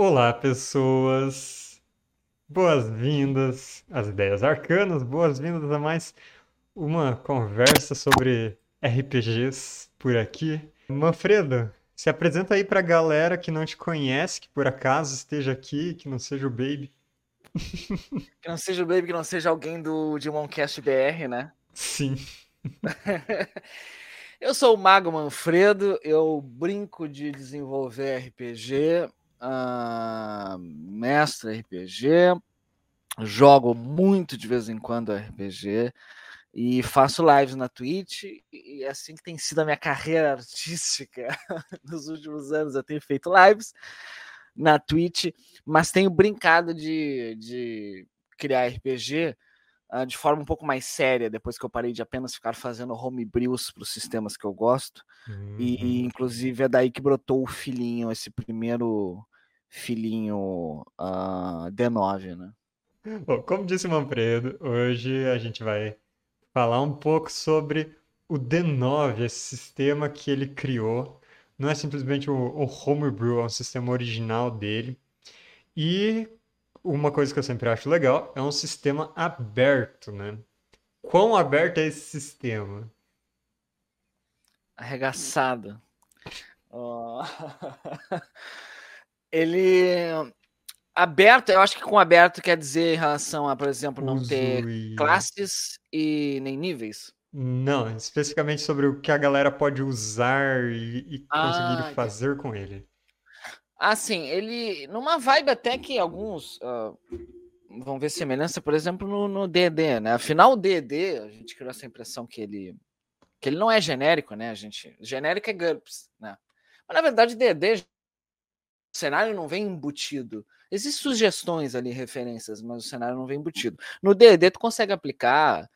Olá, pessoas! Boas-vindas às Ideias Arcanas, boas-vindas a mais uma conversa sobre RPGs por aqui. Manfredo, se apresenta aí pra galera que não te conhece, que por acaso esteja aqui, que não seja o Baby. Que não seja o Baby, que não seja alguém do Demoncast BR, né? Sim. eu sou o Mago Manfredo, eu brinco de desenvolver RPG, uh, mestre RPG, jogo muito de vez em quando RPG e faço lives na Twitch e é assim que tem sido a minha carreira artística nos últimos anos. Eu tenho feito lives na Twitch, mas tenho brincado de, de criar RPG uh, de forma um pouco mais séria, depois que eu parei de apenas ficar fazendo homebrews para os sistemas que eu gosto. Uhum. E, inclusive, é daí que brotou o filhinho, esse primeiro filhinho uh, D9, né? Bom, como disse o Manfredo, hoje a gente vai falar um pouco sobre o D9, esse sistema que ele criou. Não é simplesmente o, o homebrew, é um sistema original dele. E uma coisa que eu sempre acho legal é um sistema aberto, né? Quão aberto é esse sistema? Arregaçado. Oh. Ele aberto, eu acho que com aberto quer dizer em relação a, por exemplo, não Uso ter e... classes e nem níveis. Não, especificamente sobre o que a galera pode usar e, e conseguir ah, fazer com ele. Assim, ele. Numa vibe até que alguns uh, vão ver semelhança, por exemplo, no, no DD, né? Afinal, o DD, a gente criou essa impressão que ele. que ele não é genérico, né? A gente. Genérico é GURPS, né? Mas na verdade, DD, o cenário não vem embutido. Existem sugestões ali, referências, mas o cenário não vem embutido. No DD, tu consegue aplicar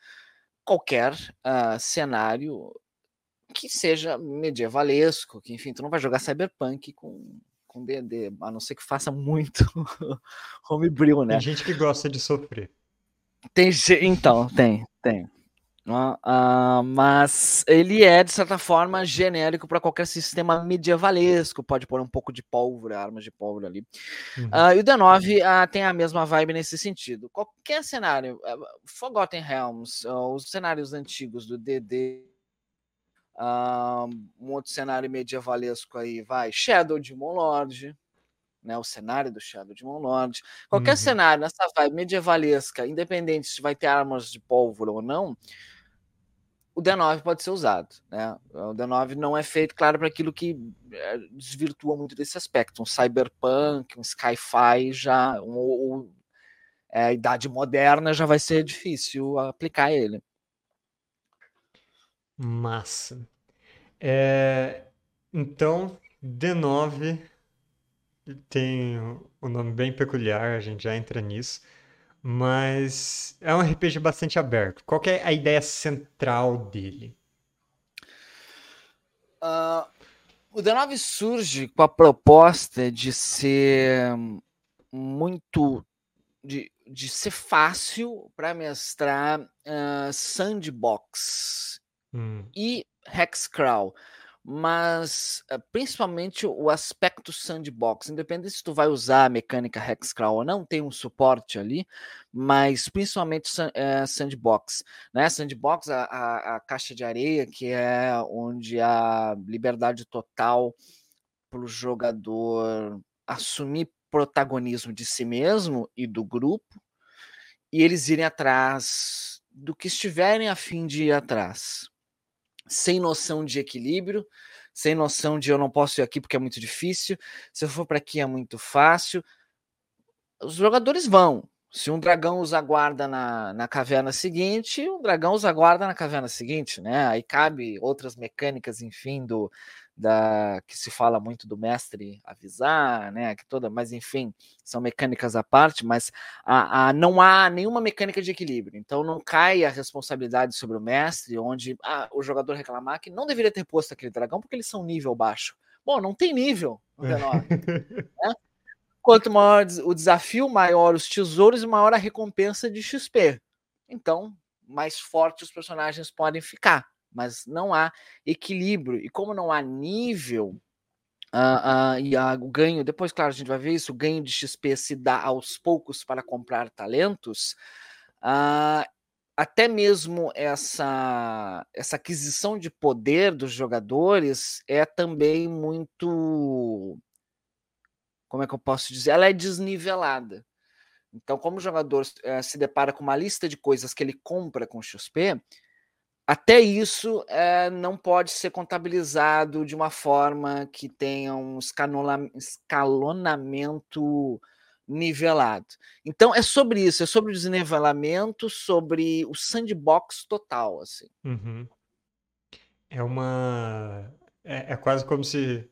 qualquer uh, cenário que seja medievalesco, que enfim, tu não vai jogar cyberpunk com com D&D, a não ser que faça muito homebrew, né? Tem gente que gosta de sofrer. Tem então, tem, tem. Uh, uh, mas ele é, de certa forma, genérico para qualquer sistema medievalesco. Pode pôr um pouco de pólvora, armas de pólvora ali. Uhum. Uh, e o D9 tem a mesma vibe nesse sentido. Qualquer cenário, Forgotten Realms, os cenários antigos do DD um outro cenário medievalesco aí vai Shadow de Lord, né? O cenário do Shadow de Lord. Qualquer uhum. cenário nessa vibe medievalesca, independente se vai ter armas de pólvora ou não, o D9 pode ser usado. Né? O D9 não é feito, claro, para aquilo que eh, desvirtua muito desse aspecto. Um cyberpunk, um sci-fi já, um, um, é, a idade moderna já vai ser difícil aplicar ele. Massa. É, então, D9 tem um nome bem peculiar, a gente já entra nisso, mas é um RPG bastante aberto. Qual é a ideia central dele? Uh, o D9 surge com a proposta de ser muito. de, de ser fácil para mestrar uh, sandbox hum. e Hexcrawl, mas eh, principalmente o aspecto sandbox, independente se tu vai usar a mecânica Hexcrawl ou não, tem um suporte ali, mas principalmente é, sandbox, né? Sandbox, a, a, a, caixa de areia, que é onde a liberdade total para o jogador assumir protagonismo de si mesmo e do grupo, e eles irem atrás do que estiverem a fim de ir atrás sem noção de equilíbrio, sem noção de eu não posso ir aqui porque é muito difícil, se eu for para aqui é muito fácil. Os jogadores vão. Se um dragão os aguarda na, na caverna seguinte, um dragão os aguarda na caverna seguinte, né? Aí cabe outras mecânicas, enfim, do, da que se fala muito do mestre avisar, né? Que toda, mas enfim, são mecânicas à parte, mas a, a, não há nenhuma mecânica de equilíbrio. Então não cai a responsabilidade sobre o mestre, onde ah, o jogador reclamar que não deveria ter posto aquele dragão porque eles são nível baixo. Bom, não tem nível no D9. né? Quanto maior o desafio, maior os tesouros e maior a recompensa de XP. Então, mais fortes os personagens podem ficar mas não há equilíbrio. E como não há nível, Uh, uh, e o ganho, depois, claro, a gente vai ver isso, o ganho de XP se dá aos poucos para comprar talentos. Uh, até mesmo essa, essa aquisição de poder dos jogadores é também muito. Como é que eu posso dizer? Ela é desnivelada. Então, como o jogador eh, se depara com uma lista de coisas que ele compra com XP, até isso é, não pode ser contabilizado de uma forma que tenha um escalonamento nivelado. Então é sobre isso, é sobre o desnivelamento, sobre o sandbox total, assim. Uhum. É uma, é, é, quase como se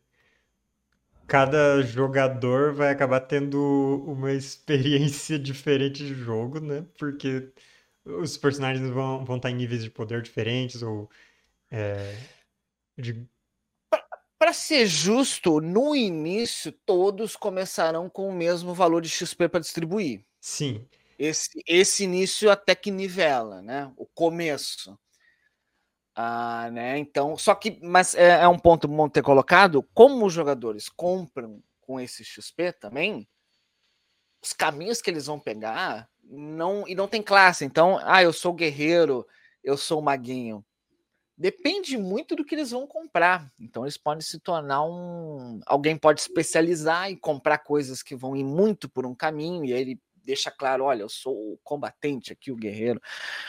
cada jogador vai acabar tendo uma experiência diferente de jogo, né? Porque os personagens vão, vão estar em níveis de poder diferentes ou é, de para ser justo, no início todos começarão com o mesmo valor de XP para distribuir. Sim. Esse, esse início até que nivela, né? O começo. Ah, né? Então, só que, mas é, é um ponto bom ter colocado. Como os jogadores compram com esse XP também, os caminhos que eles vão pegar não e não tem classe. Então, ah, eu sou guerreiro, eu sou maguinho depende muito do que eles vão comprar. Então eles podem se tornar um. Alguém pode especializar e comprar coisas que vão ir muito por um caminho, e aí ele deixa claro: olha, eu sou o combatente aqui, o guerreiro.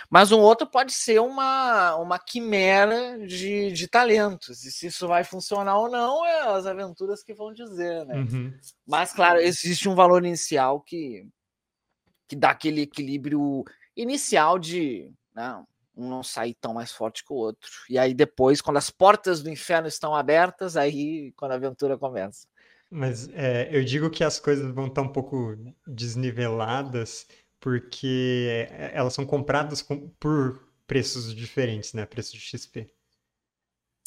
Mas um outro pode ser uma, uma quimera de, de talentos. E se isso vai funcionar ou não, é as aventuras que vão dizer, né? Uhum. Mas, claro, existe um valor inicial que, que dá aquele equilíbrio inicial de. Não, né, um não sair tão mais forte que o outro. E aí depois, quando as portas do inferno estão abertas, aí quando a aventura começa. Mas é, eu digo que as coisas vão estar um pouco desniveladas porque é, elas são compradas com, por preços diferentes, né? Preço de XP.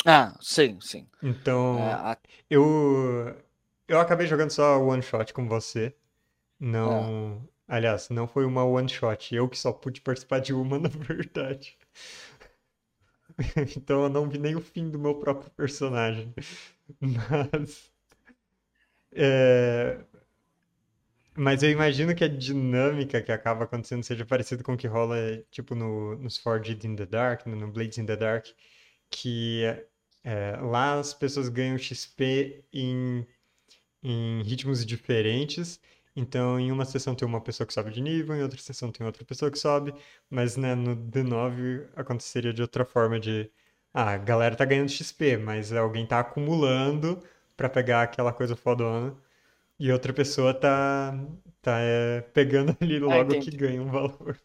Ah, sim, sim. Então, é, a... eu eu acabei jogando só one shot com você. Não, é. Aliás, não foi uma one shot. Eu que só pude participar de uma, na verdade. então eu não vi nem o fim do meu próprio personagem. Mas. É... Mas eu imagino que a dinâmica que acaba acontecendo seja parecida com o que rola, tipo, no, nos Forged in the Dark, no Blades in the Dark, que é, lá as pessoas ganham XP em, em ritmos diferentes então, em uma sessão tem uma pessoa que sobe de nível, em outra sessão tem outra pessoa que sobe, mas né, no D9 aconteceria de outra forma de ah, a galera tá ganhando XP, mas alguém tá acumulando para pegar aquela coisa fodona e outra pessoa tá tá é, pegando ali ah, logo ah, que ganha um valor.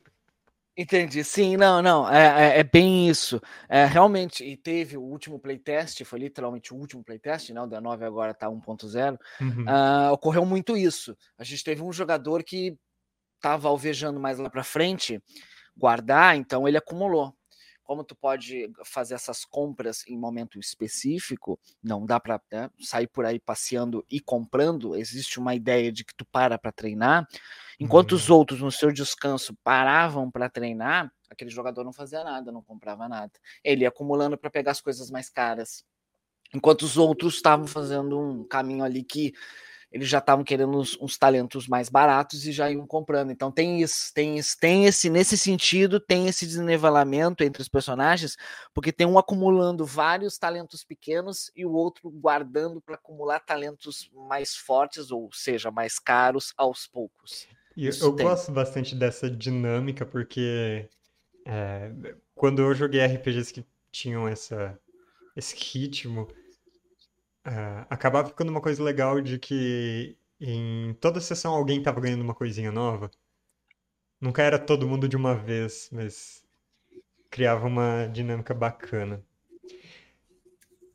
Entendi. Sim, não, não, é, é, é bem isso. É, realmente, e teve o último playtest, foi literalmente o último playtest, né? O D9 agora tá 1.0. Uhum. Uh, ocorreu muito isso. A gente teve um jogador que estava alvejando mais lá para frente, guardar, então ele acumulou. Como tu pode fazer essas compras em momento específico, não dá para né, sair por aí passeando e comprando. Existe uma ideia de que tu para para treinar. Enquanto os uhum. outros, no seu descanso, paravam para treinar, aquele jogador não fazia nada, não comprava nada. Ele ia acumulando para pegar as coisas mais caras. Enquanto os outros estavam fazendo um caminho ali que eles já estavam querendo uns, uns, talentos mais baratos e já iam comprando. Então tem isso, tem isso, tem esse, nesse sentido, tem esse desnivelamento entre os personagens, porque tem um acumulando vários talentos pequenos e o outro guardando para acumular talentos mais fortes, ou seja, mais caros aos poucos. E eu tem. gosto bastante dessa dinâmica, porque é, quando eu joguei RPGs que tinham essa, esse ritmo, é, acabava ficando uma coisa legal de que em toda sessão alguém estava ganhando uma coisinha nova. Nunca era todo mundo de uma vez, mas criava uma dinâmica bacana.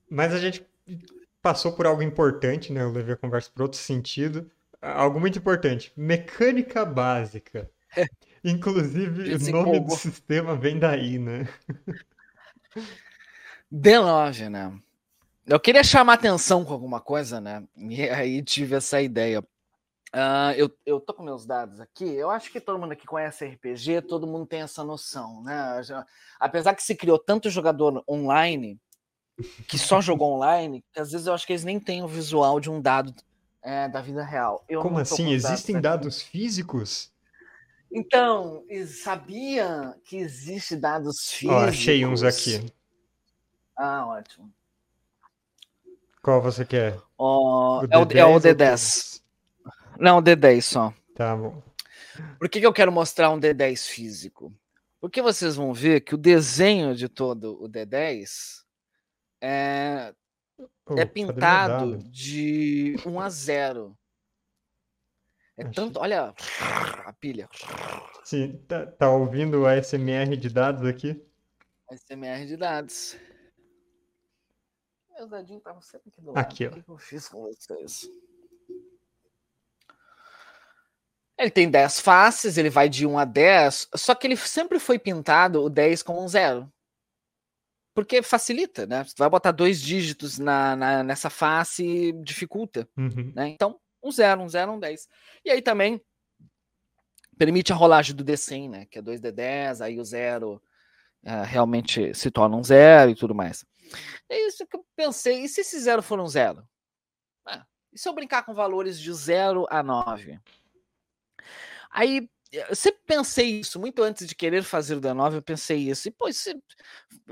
Mas a gente passou por algo importante, né? Eu levei a conversa para outro sentido algo muito importante. Mecânica básica. Inclusive, o nome do sistema vem daí, né? D9, né? Eu queria chamar atenção com alguma coisa, né? E aí tive essa ideia. Uh, eu, eu tô com meus dados aqui. Eu acho que todo mundo aqui conhece RPG, todo mundo tem essa noção, né? Apesar que se criou tanto jogador online, que só jogou online, que às vezes eu acho que eles nem têm o visual de um dado é, da vida real. Eu Como assim? Existem dados, físicos? Então, sabia que existe dados físicos? Ó, achei uns aqui. Ah, ótimo. Qual você quer? Oh, o é, o, é o D10. Não, o D10 só. Tá bom. Por que, que eu quero mostrar um D10 físico? Porque vocês vão ver que o desenho de todo o D10 é, oh, é pintado de 1 a 0. É Acho... tanto, olha a pilha. Sim, tá, tá ouvindo o ASMR de dados aqui? ASMR de dados. Meus dadinhos estavam sempre aqui do lado. Aqui, ó. O que eu fiz com vocês? Ele tem 10 faces, ele vai de 1 a 10, só que ele sempre foi pintado o 10 como um zero. Porque facilita, né? Você vai botar dois dígitos na, na nessa face dificulta. Uhum. Né? Então, um zero, um zero, um 10. E aí também permite a rolagem do D100, né? Que é 2D10, aí o zero uh, realmente se torna um zero e tudo mais. É isso que eu pensei. E se esse zero for um zero? Ah, e se eu brincar com valores de 0 a 9? Aí eu sempre pensei isso, muito antes de querer fazer o D9, eu pensei isso. E, pô, se,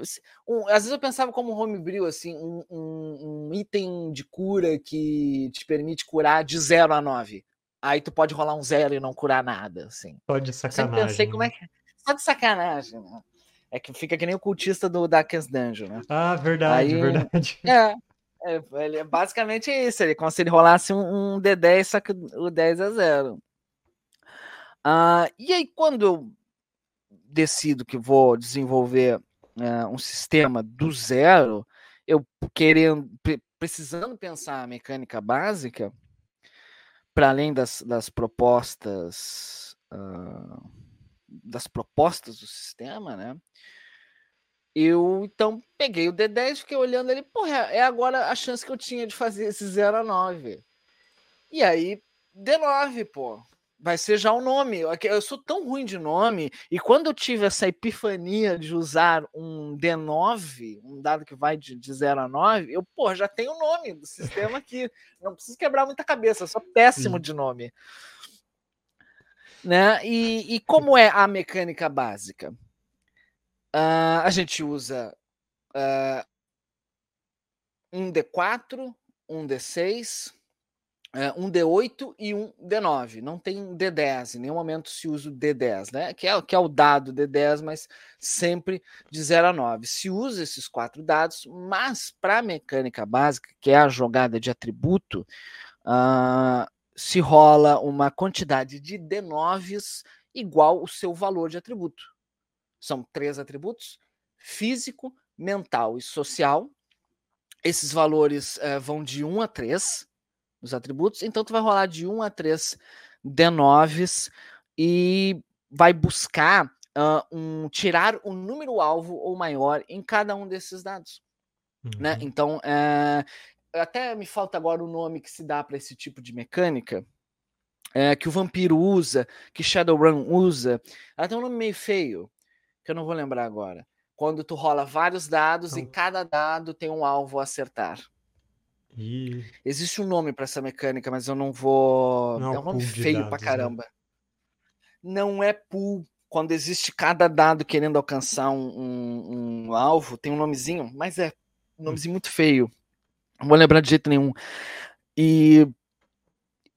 se, um, às vezes eu pensava como um homebrew, assim, um, um, um, item de cura que te permite curar de 0 a 9. Aí tu pode rolar um zero e não curar nada, assim. Só de sacanagem. Eu pensei como é que... Só de sacanagem, né? É que fica que nem o cultista do Darkest Dungeon, né? Ah, verdade, Aí, verdade. É, é, ele, é basicamente isso. Ele, como se ele rolasse um, um D10, só que o 10 é zero. Uh, e aí, quando eu decido que vou desenvolver uh, um sistema do zero, eu querendo, precisando pensar a mecânica básica, para além das, das propostas uh, das propostas do sistema, né? Eu então peguei o D10, fiquei olhando ele, porra, é agora a chance que eu tinha de fazer esse 0 a 9. E aí, D9, pô vai ser já o nome. Eu sou tão ruim de nome, e quando eu tive essa epifania de usar um D9, um dado que vai de, de 0 a 9, eu, pô, já tenho o nome do sistema aqui. Não preciso quebrar muita cabeça, sou péssimo Sim. de nome. Né? E, e, como é a mecânica básica? Uh, a gente usa uh, um D4, um D6, é, um D8 e um D9. Não tem D10, em nenhum momento se usa o D10, né? Que é, que é o dado D10, mas sempre de 0 a 9. Se usa esses quatro dados, mas para a mecânica básica, que é a jogada de atributo, uh, se rola uma quantidade de D9s igual o seu valor de atributo. São três atributos: físico, mental e social. Esses valores uh, vão de 1 a 3 os atributos. Então, tu vai rolar de 1 a 3 D9s e vai buscar uh, um, tirar um número alvo ou maior em cada um desses dados. Né? Uhum. Né? Então, é, até me falta agora o nome que se dá para esse tipo de mecânica. É, que o vampiro usa, que Shadowrun usa. Ela tem um nome meio feio, que eu não vou lembrar agora. Quando tu rola vários dados então... e cada dado tem um alvo a acertar. E... Existe um nome para essa mecânica, mas eu não vou. Não é, é um nome feio dados, pra né? caramba. Né? Não é pool. Quando existe cada dado querendo alcançar um, um, um alvo, tem um nomezinho, mas é um hum. nomezinho muito feio. Não vou lembrar de jeito nenhum. E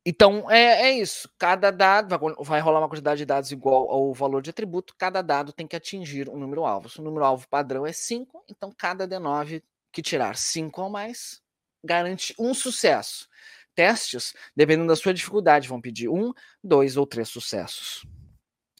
então é, é isso. Cada dado vai, vai, rolar uma quantidade de dados igual ao valor de atributo. Cada dado tem que atingir um número alvo. Se o número alvo padrão é 5, então cada D9 que tirar 5 ou mais garante um sucesso. Testes, dependendo da sua dificuldade, vão pedir um, dois ou três sucessos.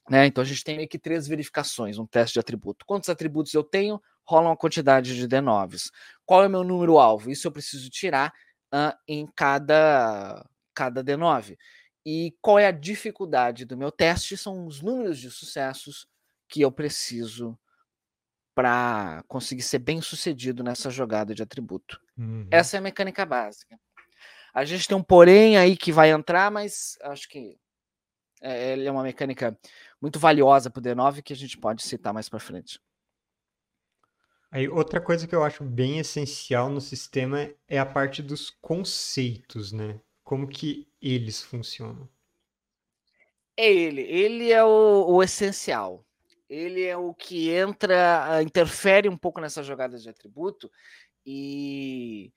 Né? Então a gente tem meio que três verificações, um teste de atributo. Quantos atributos eu tenho? Rola uma quantidade de D9s. Qual é o meu número alvo? Isso eu preciso tirar uh, em cada, cada D9. E qual é a dificuldade do meu teste? São os números de sucessos que eu preciso para conseguir ser bem sucedido nessa jogada de atributo. Uhum. Essa é a mecânica básica. A gente tem um porém aí que vai entrar, mas acho que é, ele é uma mecânica muito valiosa para o D9 que a gente pode citar mais para frente. Aí, outra coisa que eu acho bem essencial no sistema é a parte dos conceitos, né? Como que eles funcionam. É ele, ele é o, o essencial. Ele é o que entra, interfere um pouco nessas jogadas de atributo e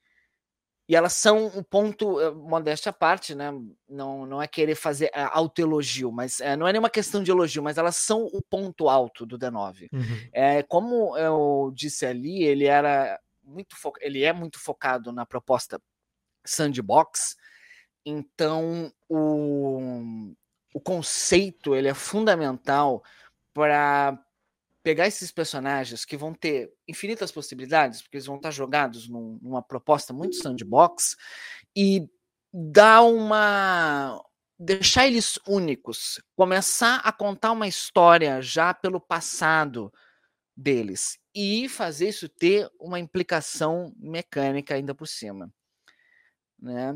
e elas são um ponto, eh, modéstia à parte, né? Não, não é querer fazer uh, autoelogio, mas uh, não é nenhuma questão de elogio, mas elas são o ponto alto do D9. Uhum. É, como eu disse ali, ele era muito ele é muito focado na proposta sandbox, então o, o conceito ele é fundamental para pegar esses personagens que vão ter infinitas possibilidades, porque eles vão estar jogados num, numa proposta muito sandbox, e dar uma. deixar eles únicos, começar a contar uma história já pelo passado deles e fazer isso ter uma implicação mecânica ainda por cima. Né?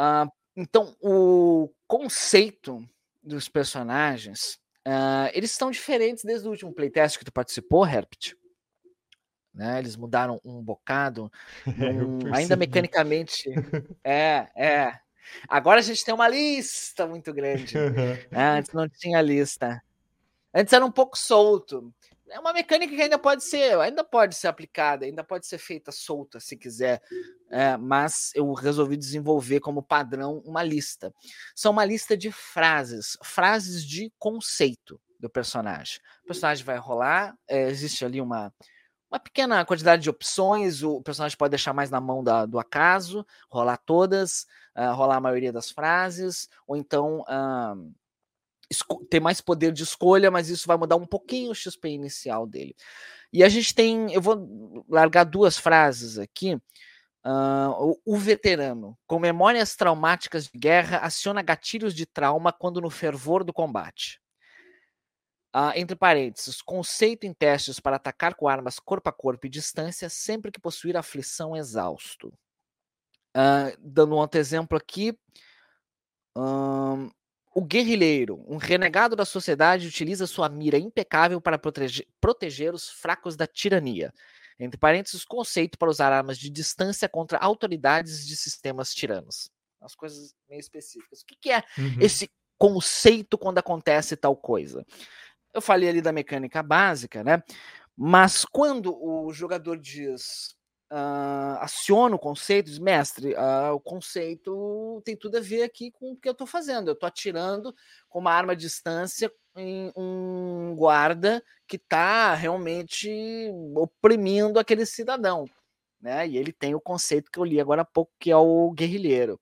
Uh, então, o conceito dos personagens Uh, eles estão diferentes desde o último playtest que tu participou, Herpet. Né? Eles mudaram um bocado, um, ainda mecanicamente. é, é. Agora a gente tem uma lista muito grande. né? Antes não tinha lista. Antes era um pouco solto é uma mecânica que ainda pode ser, ainda pode ser aplicada, ainda pode ser feita solta se quiser, é, mas eu resolvi desenvolver como padrão uma lista. São uma lista de frases, frases de conceito do personagem. O personagem vai rolar, é, existe ali uma, uma pequena quantidade de opções, o personagem pode deixar mais na mão da, do acaso, rolar todas, uh, rolar a maioria das frases, ou então. Uh, ter mais poder de escolha, mas isso vai mudar um pouquinho o XP inicial dele. E a gente tem, eu vou largar duas frases aqui. Uh, o, o, veterano, com memórias traumáticas de guerra, aciona gatilhos de trauma quando no fervor do combate. Uh, entre parênteses, conceito em testes para atacar com armas corpo a corpo e distância sempre que possuir aflição exausto. Uh, dando um outro exemplo aqui, o guerrilheiro, um renegado da sociedade, utiliza sua mira impecável para proteger, proteger os fracos da tirania. Entre parênteses, conceito para usar armas de distância contra autoridades de sistemas tiranos. As coisas meio específicas. O que, que é uhum. esse conceito quando acontece tal coisa? Eu falei ali da mecânica básica, né? Mas quando o jogador diz uh, aciona o conceito, diz, mestre, uh, o conceito tem tudo a ver aqui com o que eu estou fazendo. Eu estou atirando com uma arma à distância em um guarda que está realmente oprimindo aquele cidadão. Né? E ele tem o conceito que eu li agora há pouco, que é o guerrilheiro.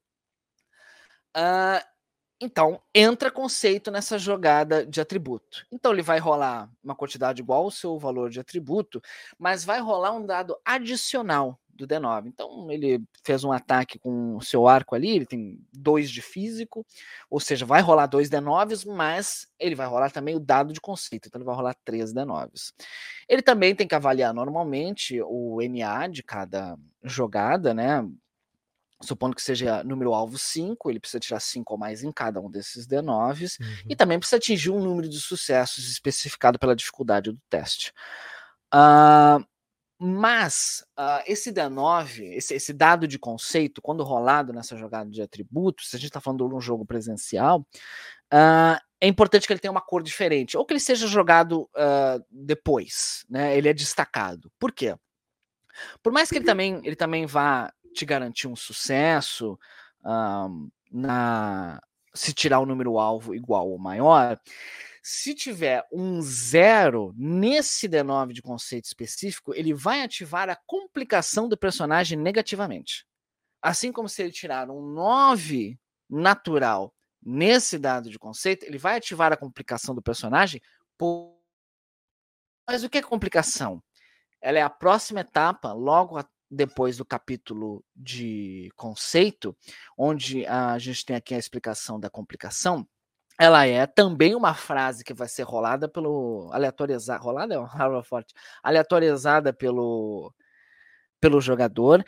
Uh, então, entra conceito nessa jogada de atributo. Então, ele vai rolar uma quantidade igual ao seu valor de atributo, mas vai rolar um dado adicional do D9. Então, ele fez um ataque com o seu arco ali, ele tem dois de físico, ou seja, vai rolar dois D9s, mas ele vai rolar também o dado de conceito, então ele vai rolar três D9s. Ele também tem que avaliar normalmente o NA de cada jogada, né? Supondo que seja número alvo 5, ele precisa tirar 5 ou mais em cada um desses D9s, uhum. e também precisa atingir um número de sucessos especificado pela dificuldade do teste. Uh, mas uh, esse D9, esse, esse, dado de conceito, quando rolado nessa jogada de atributos, se a gente está falando de um jogo presencial, uh, é importante que ele tenha uma cor diferente, ou que ele seja jogado depois, né? Ele é destacado. Por quê? Por mais que ele também, ele também vá te garantir um sucesso um, na se tirar o número alvo igual ou maior. Se tiver um zero nesse D9 de conceito específico, ele vai ativar a complicação do personagem negativamente. Assim como se ele tirar um 9 natural nesse dado de conceito, ele vai ativar a complicação do personagem. Por... Mas o que é complicação? Ela é a próxima etapa, logo depois do capítulo de conceito, onde a gente tem aqui a explicação da complicação, ela é também uma frase que vai ser rolada pelo aleatorizada, rolada é uma forte, aleatorizada pelo pelo jogador,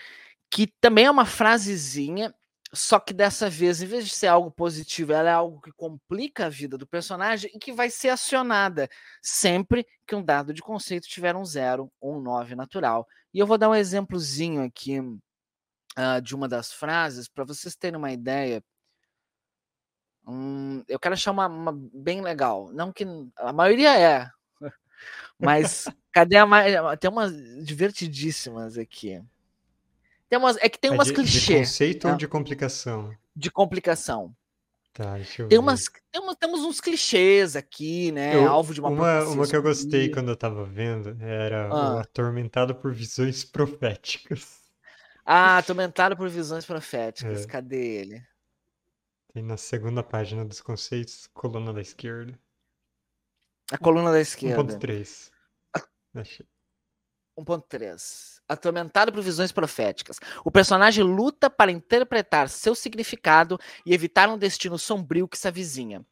que também é uma frasezinha só que dessa vez, em vez de ser algo positivo, ela é algo que complica a vida do personagem e que vai ser acionada sempre que um dado de conceito tiver um zero ou um 9 natural. E eu vou dar um exemplozinho aqui uh, de uma das frases para vocês terem uma ideia. Hum, eu quero achar uma, uma, bem legal. Não que a maioria é, mas cadê a mais? Tem umas divertidíssimas aqui. Tem umas, é que tem é umas de, clichês. De conceito tá? ou de complicação? De complicação. Tá, deixa eu tem ver. Umas, tem umas, temos uns clichês aqui, né? Eu, Alvo de uma Uma, uma que eu gostei quando eu tava vendo era Ah. o Atormentado por Visões Proféticas. Ah, atormentado por visões proféticas. É. Cadê ele? Tem na segunda página dos conceitos, coluna da esquerda. A coluna da esquerda. 1.3. Achei. 1.3. Atormentado por visões proféticas. O personagem luta para interpretar seu significado e evitar um destino sombrio que se avizinha.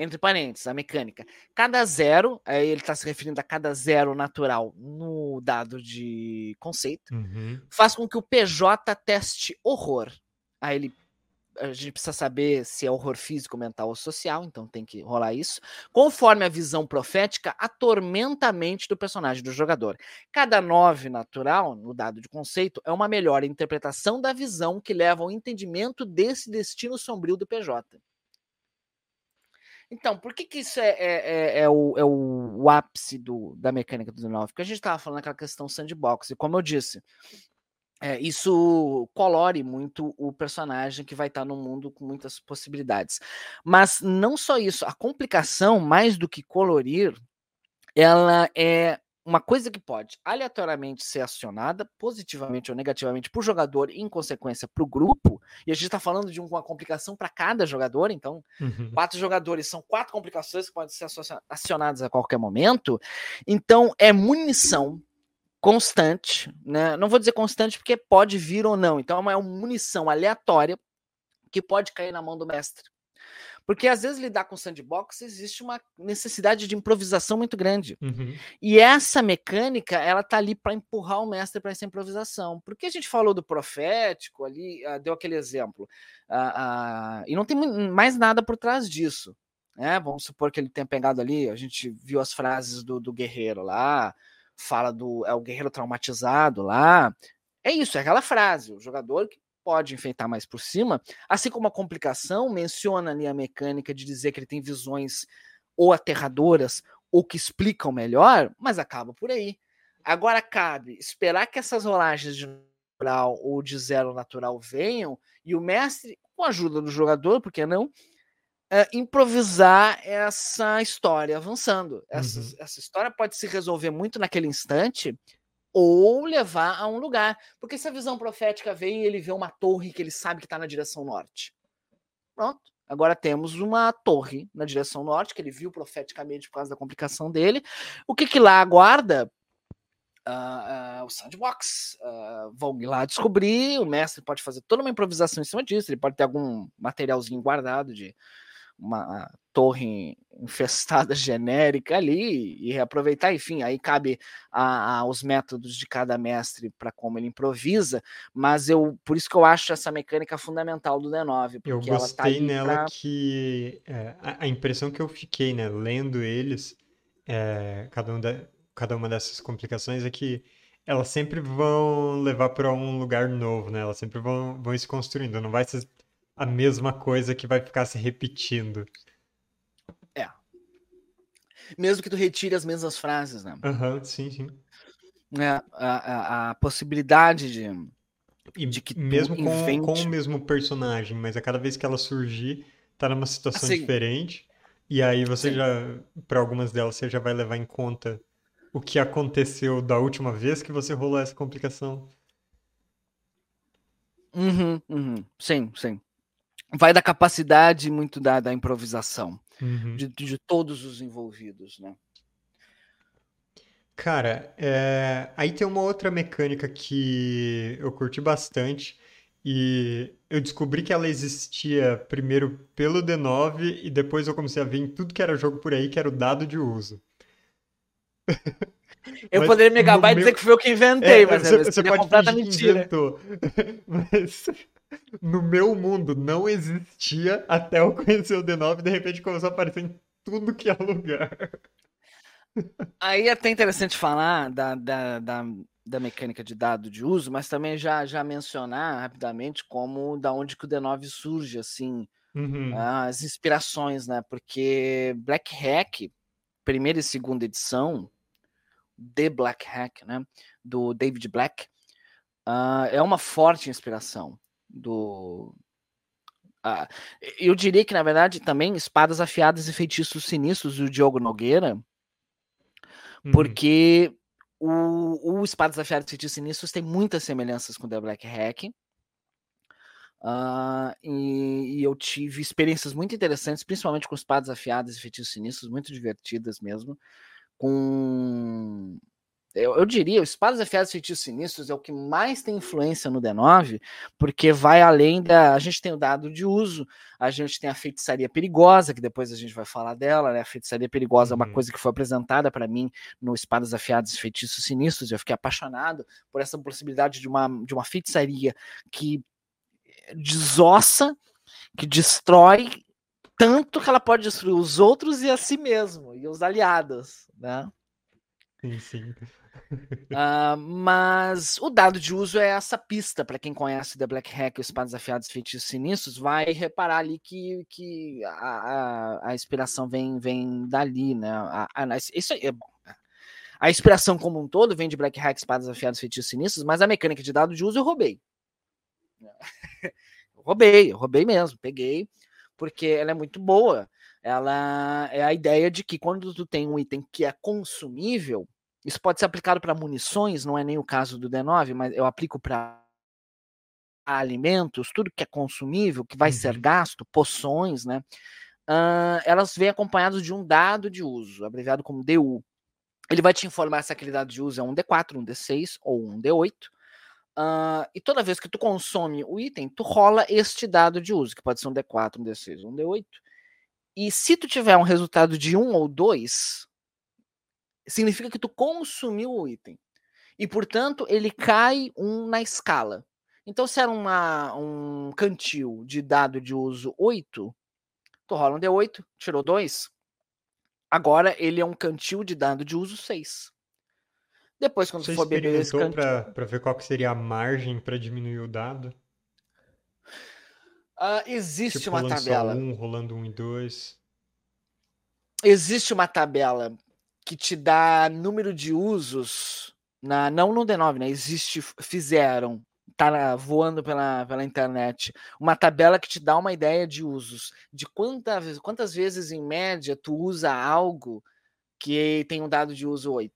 Entre parênteses, a mecânica. Cada zero, aí ele está se referindo a cada zero natural no dado de conceito, Uhum. faz com que o PJ teste horror. Aí ele a gente precisa saber se é horror físico, mental ou social, então tem que rolar isso. Conforme a visão profética, atormenta a mente do personagem do jogador. Cada 9 natural, no dado de conceito, é uma melhor interpretação da visão que leva ao entendimento desse destino sombrio do PJ. Então, por que, que isso é, é, é, é o, é o, ápice do, da mecânica do 9? Porque a gente estava falando aquela questão sandbox, e como eu disse, é, isso colore muito o personagem que vai estar no mundo com muitas possibilidades. Mas não só isso, a complicação, mais do que colorir, ela é uma coisa que pode aleatoriamente ser acionada, positivamente ou negativamente, para o jogador e, em consequência, para o grupo. E a gente está falando de uma complicação para cada jogador, então, Uhum. quatro jogadores são quatro complicações que podem ser acionadas a qualquer momento. Então, é munição constante, né? Não vou dizer constante porque pode vir ou não. Então, é uma munição aleatória que pode cair na mão do mestre. Porque às vezes lidar com sandbox existe uma necessidade de improvisação muito grande. Uhum. E essa mecânica, ela tá ali para empurrar o mestre para essa improvisação. Porque a gente falou do profético ali, ah, deu aquele exemplo. ah, ah, e não tem mais nada por trás disso. Né? Vamos supor que ele tenha pegado ali, a gente viu as frases do, do guerreiro lá, fala do é o guerreiro traumatizado lá. É isso, é aquela frase. O jogador que pode enfeitar mais por cima, assim como a complicação menciona ali a mecânica de dizer que ele tem visões ou aterradoras ou que explicam melhor, mas acaba por aí. Agora cabe esperar que essas rolagens de natural ou de zero natural venham e o mestre, com a ajuda do jogador, por que não, é, improvisar essa história avançando. Essa, Uhum. essa história pode se resolver muito naquele instante ou levar a um lugar. Porque se a visão profética vem e ele vê uma torre que ele sabe que está na direção norte. Pronto. Agora temos uma torre na direção norte, que ele viu profeticamente por causa da complicação dele. O que, que lá aguarda? Ah, ah, o sandbox. Ah, vão ir lá descobrir. O mestre pode fazer toda uma improvisação em cima disso. Ele pode ter algum materialzinho guardado de uma torre infestada genérica ali e reaproveitar, enfim, aí cabe a, a, os métodos de cada mestre para como ele improvisa, mas eu por isso que eu acho essa mecânica fundamental do D9, Eu tá gostei ali nela pra... que é, a, a impressão que eu fiquei, né, lendo eles, é, cada, um da, cada uma dessas complicações é que elas sempre vão levar para um lugar novo, né? Elas sempre vão, vão se construindo, não vai ser a mesma coisa que vai ficar se repetindo. Mesmo que tu retire as mesmas frases, né? Aham, sim, sim. É, a, a, a possibilidade de, E de que mesmo com, com invente- o mesmo personagem, mas a cada vez que ela surgir, tá numa situação Assim. diferente. E aí você Sim. já, para algumas delas, você já vai levar em conta o que aconteceu da última vez que você rolou essa complicação. Uhum, uhum. Sim, sim. Vai da capacidade muito da, da improvisação Uhum. de, de todos os envolvidos, né? Cara, é, aí tem uma outra mecânica que eu curti bastante e eu descobri que ela existia primeiro pelo D9 e depois eu comecei a ver em tudo que era jogo por aí que era o dado de uso. Eu Mas poderia me gabar e meu- dizer que foi eu que inventei, É, mas você, é, você seria pode fingir que mentira. inventou. Mas no meu mundo não existia até eu conhecer o D9 e de repente começou a aparecer em tudo que é lugar. Aí é até interessante falar da, da, da, da, mecânica de dado de uso, mas também já, já mencionar rapidamente como da onde que o D9 surge, assim, uhum. as inspirações, né? Porque Black Hack, primeira e segunda edição, The Black Hack, né? Do David Black, uh, é uma forte inspiração do. Uh, eu diria que, na verdade, também Espadas Afiadas e Feitiços Sinistros do Diogo Nogueira, uhum. porque o, o Espadas Afiadas e Feitiços Sinistros tem muitas semelhanças com The Black Hack. Uh, e, e, eu tive experiências muito interessantes, principalmente com espadas afiadas e feitiços sinistros, muito divertidas mesmo. Com eu, eu diria, o Espadas Afiadas e Feitiços Sinistros é o que mais tem influência no D9, porque vai além da. A gente tem o dado de uso, a gente tem a feitiçaria perigosa, que depois a gente vai falar dela, né? A feitiçaria perigosa uhum. é uma uhum. coisa que foi apresentada para mim no Espadas Afiadas e Feitiços Sinistros, e eu fiquei apaixonado por essa possibilidade de uma, de uma feitiçaria que desossa, que destrói tanto que ela pode destruir os outros e a si mesmo, e os aliados, né? Sim, sim. Uh, mas o dado de uso é essa pista. Para quem conhece The Black Hack, os Espadas Afiados Feitiços Sinistros, vai reparar ali que, que a, a, a inspiração vem, vem dali, né? A, a, isso é bom. Né? A inspiração como um todo vem de Black Hack, Espadas Afiados Feitiços Sinistros, mas a mecânica de dado de uso eu roubei. roubei, eu roubei mesmo, peguei, porque ela é muito boa. Ela é a ideia de que quando tu tem um item que é consumível, isso pode ser aplicado para munições, não é nem o caso do D9, mas eu aplico para alimentos, tudo que é consumível, que vai uhum. ser gasto, poções, né? Uh, elas vêm acompanhadas de um dado de uso, abreviado como DU. Ele vai te informar se aquele dado de uso é um D4, um D6 ou um D8. Uh, e toda vez que tu consome o item, tu rola este dado de uso, que pode ser um D4, um D6 ou um D8. E se tu tiver um resultado de 1 ou 2, significa que tu consumiu o item. E, portanto, ele cai um na escala. Então, se era uma, um cantil de dado de uso 8, tu rola um D8, tirou 2. Agora ele é um cantil de dado de uso 6. Depois, quando Você for beber esse cantil... para ver qual que seria a margem para diminuir o dado? Uh, existe tipo, uma tabela. Um, rolando um e dois. Existe uma tabela que te dá número de usos, na, não no D9, né? Existe, fizeram, tá voando pela, pela internet, uma tabela que te dá uma ideia de usos, de quantas, quantas vezes em média tu usa algo que tem um dado de uso 8.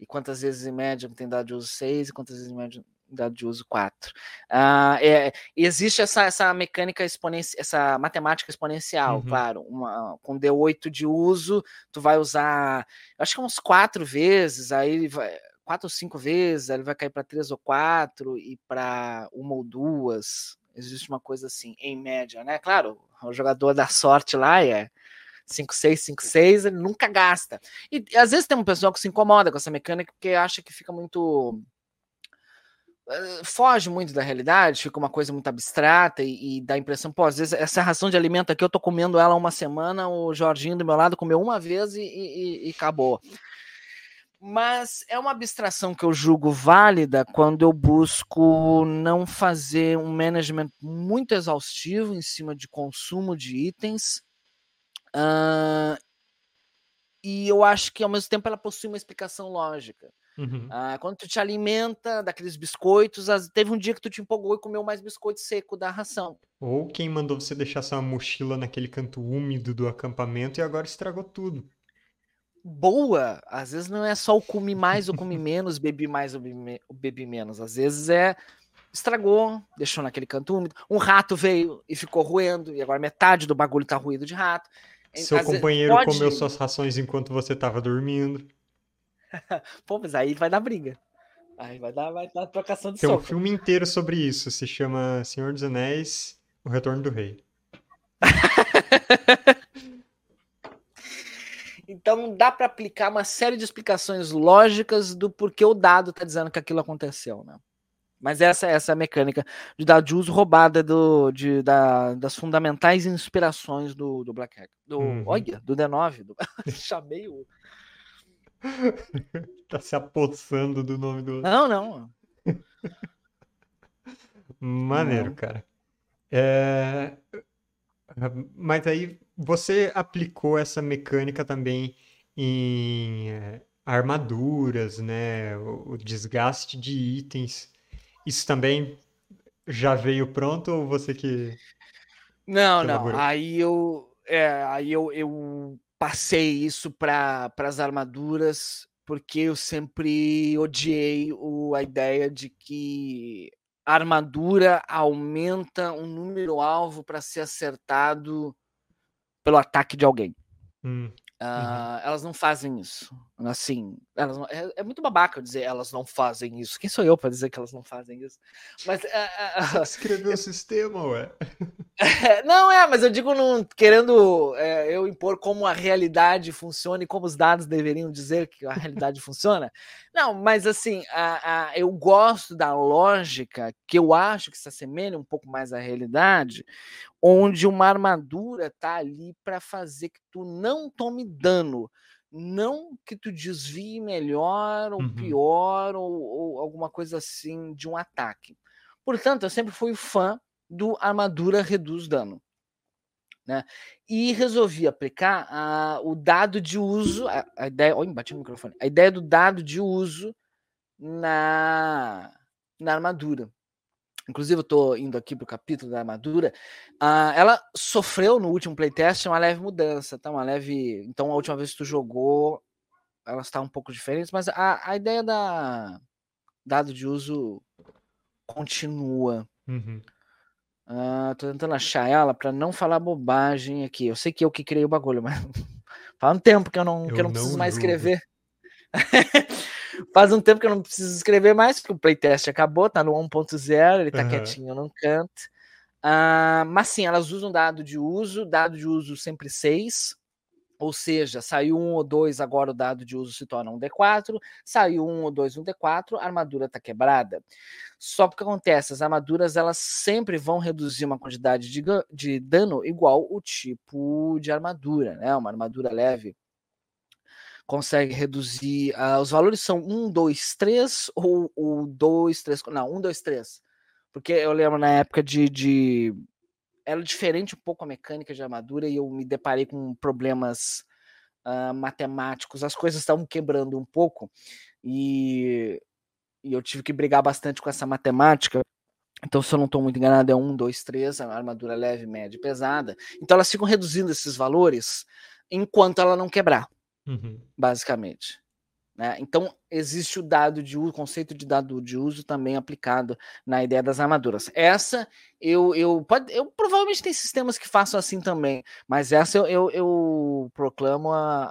E quantas vezes em média tem dado de uso 6 e quantas vezes em média dado de uso 4. Uh, ah, é, existe essa, essa mecânica exponencial, essa matemática exponencial, uhum. claro. Uma, com D8 de uso, tu vai usar, acho que uns quatro vezes, aí vai, quatro ou cinco vezes, aí ele vai cair para três ou quatro e para uma ou duas. Existe uma coisa assim, em média, né? Claro, o jogador da sorte lá é 5-6, 5-6, ele nunca gasta. E às vezes tem um pessoal que se incomoda com essa mecânica porque acha que fica muito foge muito da realidade, fica uma coisa muito abstrata e, e, dá a impressão, pô, às vezes essa ração de alimento aqui eu tô comendo ela uma semana, o Jorginho do meu lado comeu uma vez e, e, e acabou. Mas é uma abstração que eu julgo válida quando eu busco não fazer um management muito exaustivo em cima de consumo de itens. Uh, e eu acho que ao mesmo tempo ela possui uma explicação lógica. Uhum. Ah, quando tu te alimenta daqueles biscoitos, teve um dia que tu te empolgou e comeu mais biscoito seco da ração. Ou quem mandou você deixar sua mochila naquele canto úmido do acampamento e agora estragou tudo. Boa! Às vezes não é só o comi mais ou comi menos, bebi mais ou bebi menos. Às vezes é estragou, deixou naquele canto úmido. Um rato veio e ficou roendo, e agora metade do bagulho tá ruído de rato. Seu Às companheiro pode... comeu suas rações enquanto você estava dormindo. Pô, mas aí vai dar briga. Aí vai dar, vai dar trocação de Tem um filme inteiro sobre isso. Se chama Senhor dos Anéis, O Retorno do Rei. então dá para aplicar uma série de explicações lógicas do porquê o dado tá dizendo que aquilo aconteceu, né? Mas essa essa é a mecânica de dar de uso roubada do, de, da, das fundamentais inspirações do, do Black Hack. Do, uhum. Olha, do D9. Do... Chamei o. tá se apossando do nome do. Não, não. Maneiro, não. cara. É... Mas aí você aplicou essa mecânica também em é, armaduras, né? O desgaste de itens. Isso também já veio pronto ou você que. Não, não. Aí eu. É, aí eu, eu passei isso para as armaduras porque eu sempre odiei o, a ideia de que a armadura aumenta um número alvo para ser acertado pelo ataque de alguém. Hum. Uh, elas não fazem isso. Assim, elas não, é, é, muito babaca dizer elas não fazem isso. Quem sou eu para dizer que elas não fazem isso? Mas uh, uh, escreveu o sistema, ué. não é, mas eu digo não, querendo é, eu impor como a realidade funciona e como os dados deveriam dizer que a realidade funciona. Não, mas assim, eu gosto da lógica que eu acho que se assemelha um pouco mais à realidade, onde uma armadura tá ali para fazer que tu não tome dano, não que tu desvie melhor ou uhum. pior ou, ou, alguma coisa assim de um ataque. Portanto, eu sempre fui fã do armadura reduz dano. Né? E resolvi aplicar a, o dado de uso, a, a ideia, olha, bati no microfone, a ideia do dado de uso na, na armadura. Inclusive, eu estou indo aqui para o capítulo da armadura. Uh, ela sofreu no último playtest uma leve mudança, tá? Uma leve. Então, a última vez que tu jogou, elas estão tá um pouco diferentes, mas a, a ideia da dado de uso continua. Uhum. Uh, tô tentando achar ela para não falar bobagem aqui. Eu sei que eu que criei o bagulho, mas faz um tempo que eu não, eu que eu não, não preciso mais escrever. Faz um tempo que eu não preciso escrever mais, porque o playtest acabou, tá no 1.0, ele tá uhum. quietinho num canto. Uh, mas sim, elas usam dado de uso, dado de uso sempre 6. Ou seja, saiu um ou dois, agora o dado de uso se torna um D4, saiu um ou dois, um D4, a armadura está quebrada. Só porque acontece, as armaduras elas sempre vão reduzir uma quantidade de, de dano igual o tipo de armadura, né? Uma armadura leve consegue reduzir. Uh, os valores são 1, 2, 3 ou, ou 2, 3. Não, 1, 2, 3. Porque eu lembro na época de, de. Era diferente um pouco a mecânica de armadura e eu me deparei com problemas uh, matemáticos. As coisas estavam quebrando um pouco e, e eu tive que brigar bastante com essa matemática. Então, se eu não estou muito enganado, é 1, 2, 3, a armadura leve, média e pesada. Então, elas ficam reduzindo esses valores enquanto ela não quebrar uhum. basicamente. Né? Então, existe o dado de uso, o conceito de dado de uso também aplicado na ideia das armaduras. Essa, eu, eu, pode, eu provavelmente tem sistemas que façam assim também, mas essa eu, eu, eu proclamo a,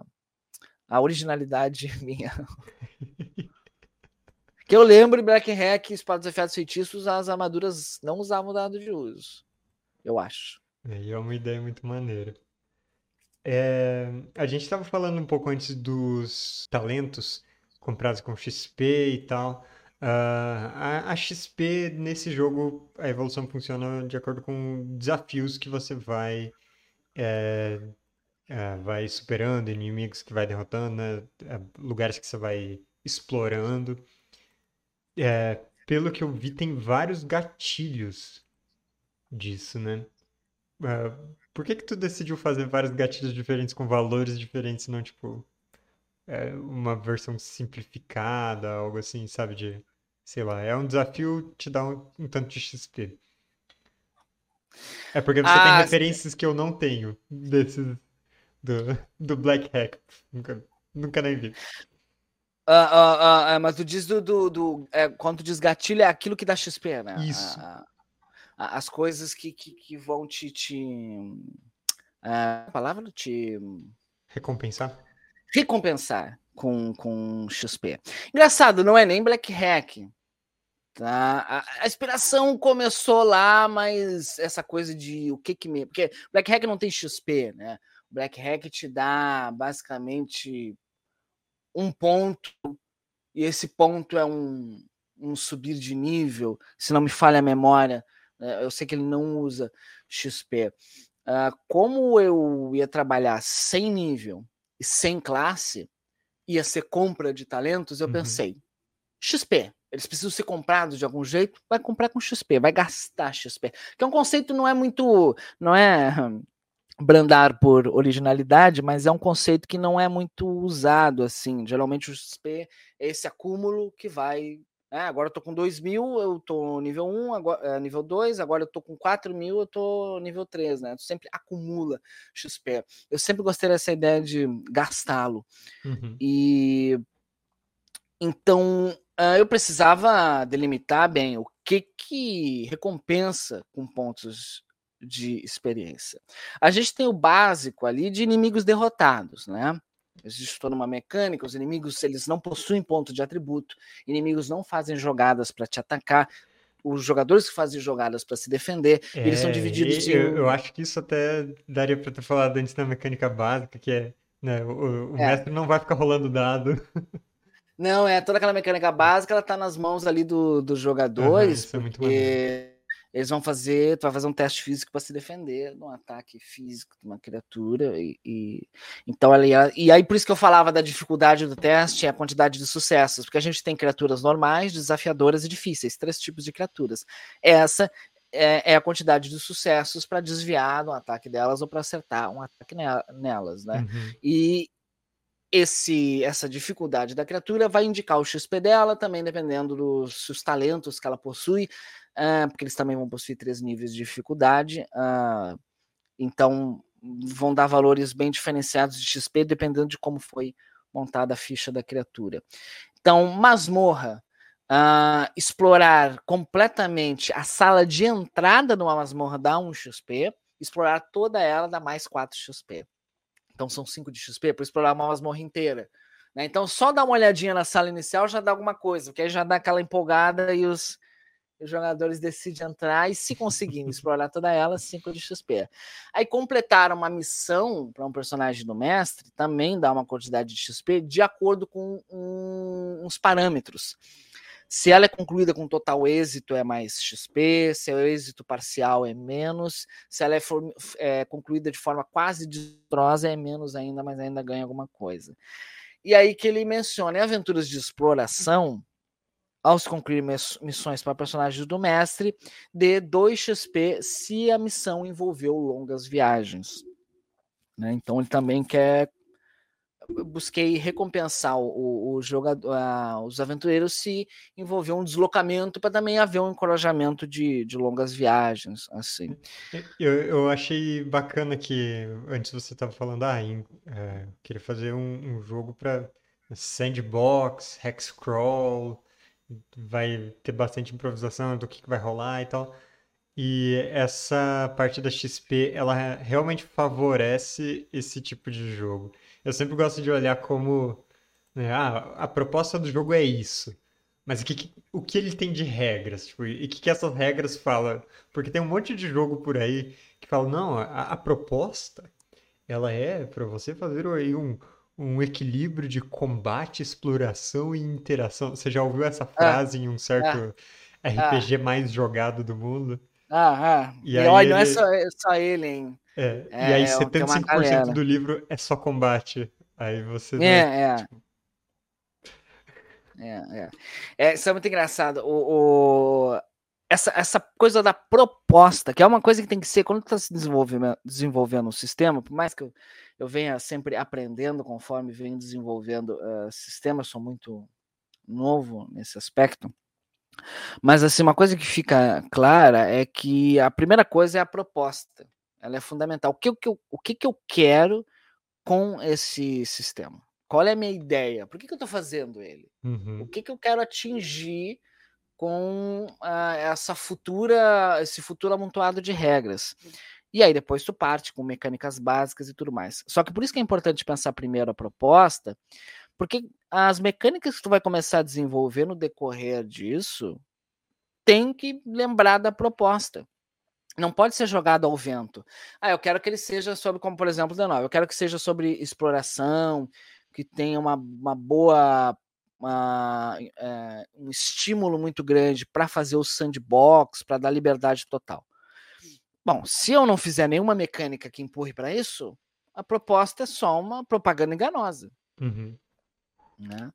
a, a originalidade minha. que eu lembro em Black Hack, Espadas Afiados Feitiços, as armaduras não usavam dado de uso. Eu acho. É, é uma ideia muito maneira. É, a gente estava falando um pouco antes dos talentos comprados com XP e tal. Uh, a, a, XP nesse jogo, a evolução funciona de acordo com desafios que você vai, é, é, vai superando, inimigos que vai derrotando, né? É, lugares que você vai explorando. É, pelo que eu vi, tem vários gatilhos disso, né? Uh, por que que tu decidiu fazer vários gatilhos diferentes com valores diferentes, não tipo é, uma versão simplificada, algo assim, sabe? De, sei lá, é um desafio te dar um, um tanto de XP. É porque você ah, tem referências que eu não tenho desses do, do Black Hack. Nunca, nunca nem vi. Uh, uh, uh, mas tu diz do. do, do é, quando tu diz gatilho, é aquilo que dá XP, né? Isso as coisas que, que, que vão te. te a palavra te. Recompensar? Recompensar com, com XP. Engraçado, não é nem Black Hack. Tá? A, a, inspiração começou lá, mas essa coisa de o que que me. Porque Black Hack não tem XP, né? Black Hack te dá basicamente um ponto, e esse ponto é um, um subir de nível, se não me falha a memória, eu sei que ele não usa XP. Uh, ah, como eu ia trabalhar sem nível e sem classe, ia ser compra de talentos, eu uhum. pensei, XP, eles precisam ser comprados de algum jeito, vai comprar com XP, vai gastar XP. Que é um conceito não é muito, não é brandar por originalidade, mas é um conceito que não é muito usado assim. Geralmente o XP é esse acúmulo que vai é, agora eu tô com 2 mil, eu tô nível 1, agora, é, nível 2, agora eu tô com 4 mil, eu tô nível 3, né? Tu sempre acumula XP. Eu sempre gostei dessa ideia de gastá-lo. Uhum. E então uh, eu precisava delimitar bem o que que recompensa com pontos de experiência. A gente tem o básico ali de inimigos derrotados, né? Existe toda uma mecânica, os inimigos eles não possuem ponto de atributo, inimigos não fazem jogadas para te atacar, os jogadores que fazem jogadas para se defender, é, eles são é, divididos em... eu, eu, acho que isso até daria para ter falado antes da mecânica básica, que é, né, o, o é. mestre não vai ficar rolando dado. Não, é toda aquela mecânica básica, ela tá nas mãos ali do, dos jogadores, uhum, porque eles vão fazer, tu vai fazer um teste físico para se defender de um ataque físico de uma criatura e, e então ali e aí por isso que eu falava da dificuldade do teste é a quantidade de sucessos, porque a gente tem criaturas normais, desafiadoras e difíceis, três tipos de criaturas. Essa é, é a quantidade de sucessos para desviar do ataque delas ou para acertar um ataque nelas, né? Uhum. E esse essa dificuldade da criatura vai indicar o XP dela, também dependendo dos, dos talentos que ela possui uh, porque eles também vão possuir três níveis de dificuldade. Uh, então, vão dar valores bem diferenciados de XP, dependendo de como foi montada a ficha da criatura. Então, masmorra. Uh, explorar completamente a sala de entrada numa masmorra dá 1 XP, explorar toda ela dá mais 4 XP. Então são 5 de XP para explorar uma masmorra inteira. Né? Então só dar uma olhadinha na sala inicial já dá alguma coisa, porque aí já dá aquela empolgada e os, os jogadores decidem entrar e, se conseguirem explorar toda ela, 5 de XP. Aí, completar uma missão para um personagem do mestre também dá uma quantidade de XP de acordo com um, uns parâmetros. Se ela é concluída com total êxito, é mais XP. Se é o êxito parcial, é menos. Se ela é, for, é concluída de forma quase desastrosa, é menos ainda, mas ainda ganha alguma coisa. E aí que ele menciona, em aventuras de exploração, aos concluir missões para personagens do mestre, dê 2 XP se a missão envolveu longas viagens. Né? Então ele também quer. Busquei recompensar o, o jogador, uh, os aventureiros se envolver um deslocamento para também haver um encorajamento de, de longas viagens. assim. Eu, eu achei bacana que antes você estava falando, ah, em, é, queria fazer um, um jogo para sandbox, hexcrawl vai ter bastante improvisação do que, vai rolar e tal. E essa parte da XP, ela realmente favorece esse tipo de jogo. Eu sempre gosto de olhar como, né, ah, a proposta do jogo é isso. Mas o que, o que ele tem de regras? Tipo, e o que, que essas regras falam? Porque tem um monte de jogo por aí que fala, não, a, a proposta, ela é para você fazer aí um, um equilíbrio de combate, exploração e interação. Você já ouviu essa ah, frase ah, em um certo ah, RPG ah. mais jogado do mundo? Ah, ah. E, e olha, ele... não é só, é só ele, hein? É, é e aí é, 75% do livro é só combate. Aí você. É, né, é. Tipo... É, é. é. Isso é muito engraçado. O, o, essa, essa coisa da proposta, que é uma coisa que tem que ser quando está se desenvolvendo, desenvolvendo um sistema, por mais que eu, eu venha sempre aprendendo conforme venho desenvolvendo uh, sistemas, sou muito novo nesse aspecto. Mas assim, uma coisa que fica clara é que a primeira coisa é a proposta. Ela é fundamental. O que, o que, eu, o que, que eu quero com esse sistema? Qual é a minha ideia? Por que, que eu estou fazendo ele? Uhum. O que, que eu quero atingir com uh, essa futura, esse futuro amontoado de regras. E aí depois tu parte com mecânicas básicas e tudo mais. Só que por isso que é importante pensar primeiro a proposta, porque as mecânicas que tu vai começar a desenvolver no decorrer disso tem que lembrar da proposta. Não pode ser jogado ao vento. Ah, eu quero que ele seja sobre, como por exemplo, o eu quero que seja sobre exploração, que tenha uma, uma boa uma, é, um estímulo muito grande para fazer o sandbox, para dar liberdade total. Bom, se eu não fizer nenhuma mecânica que empurre para isso, a proposta é só uma propaganda enganosa. Uhum. Né?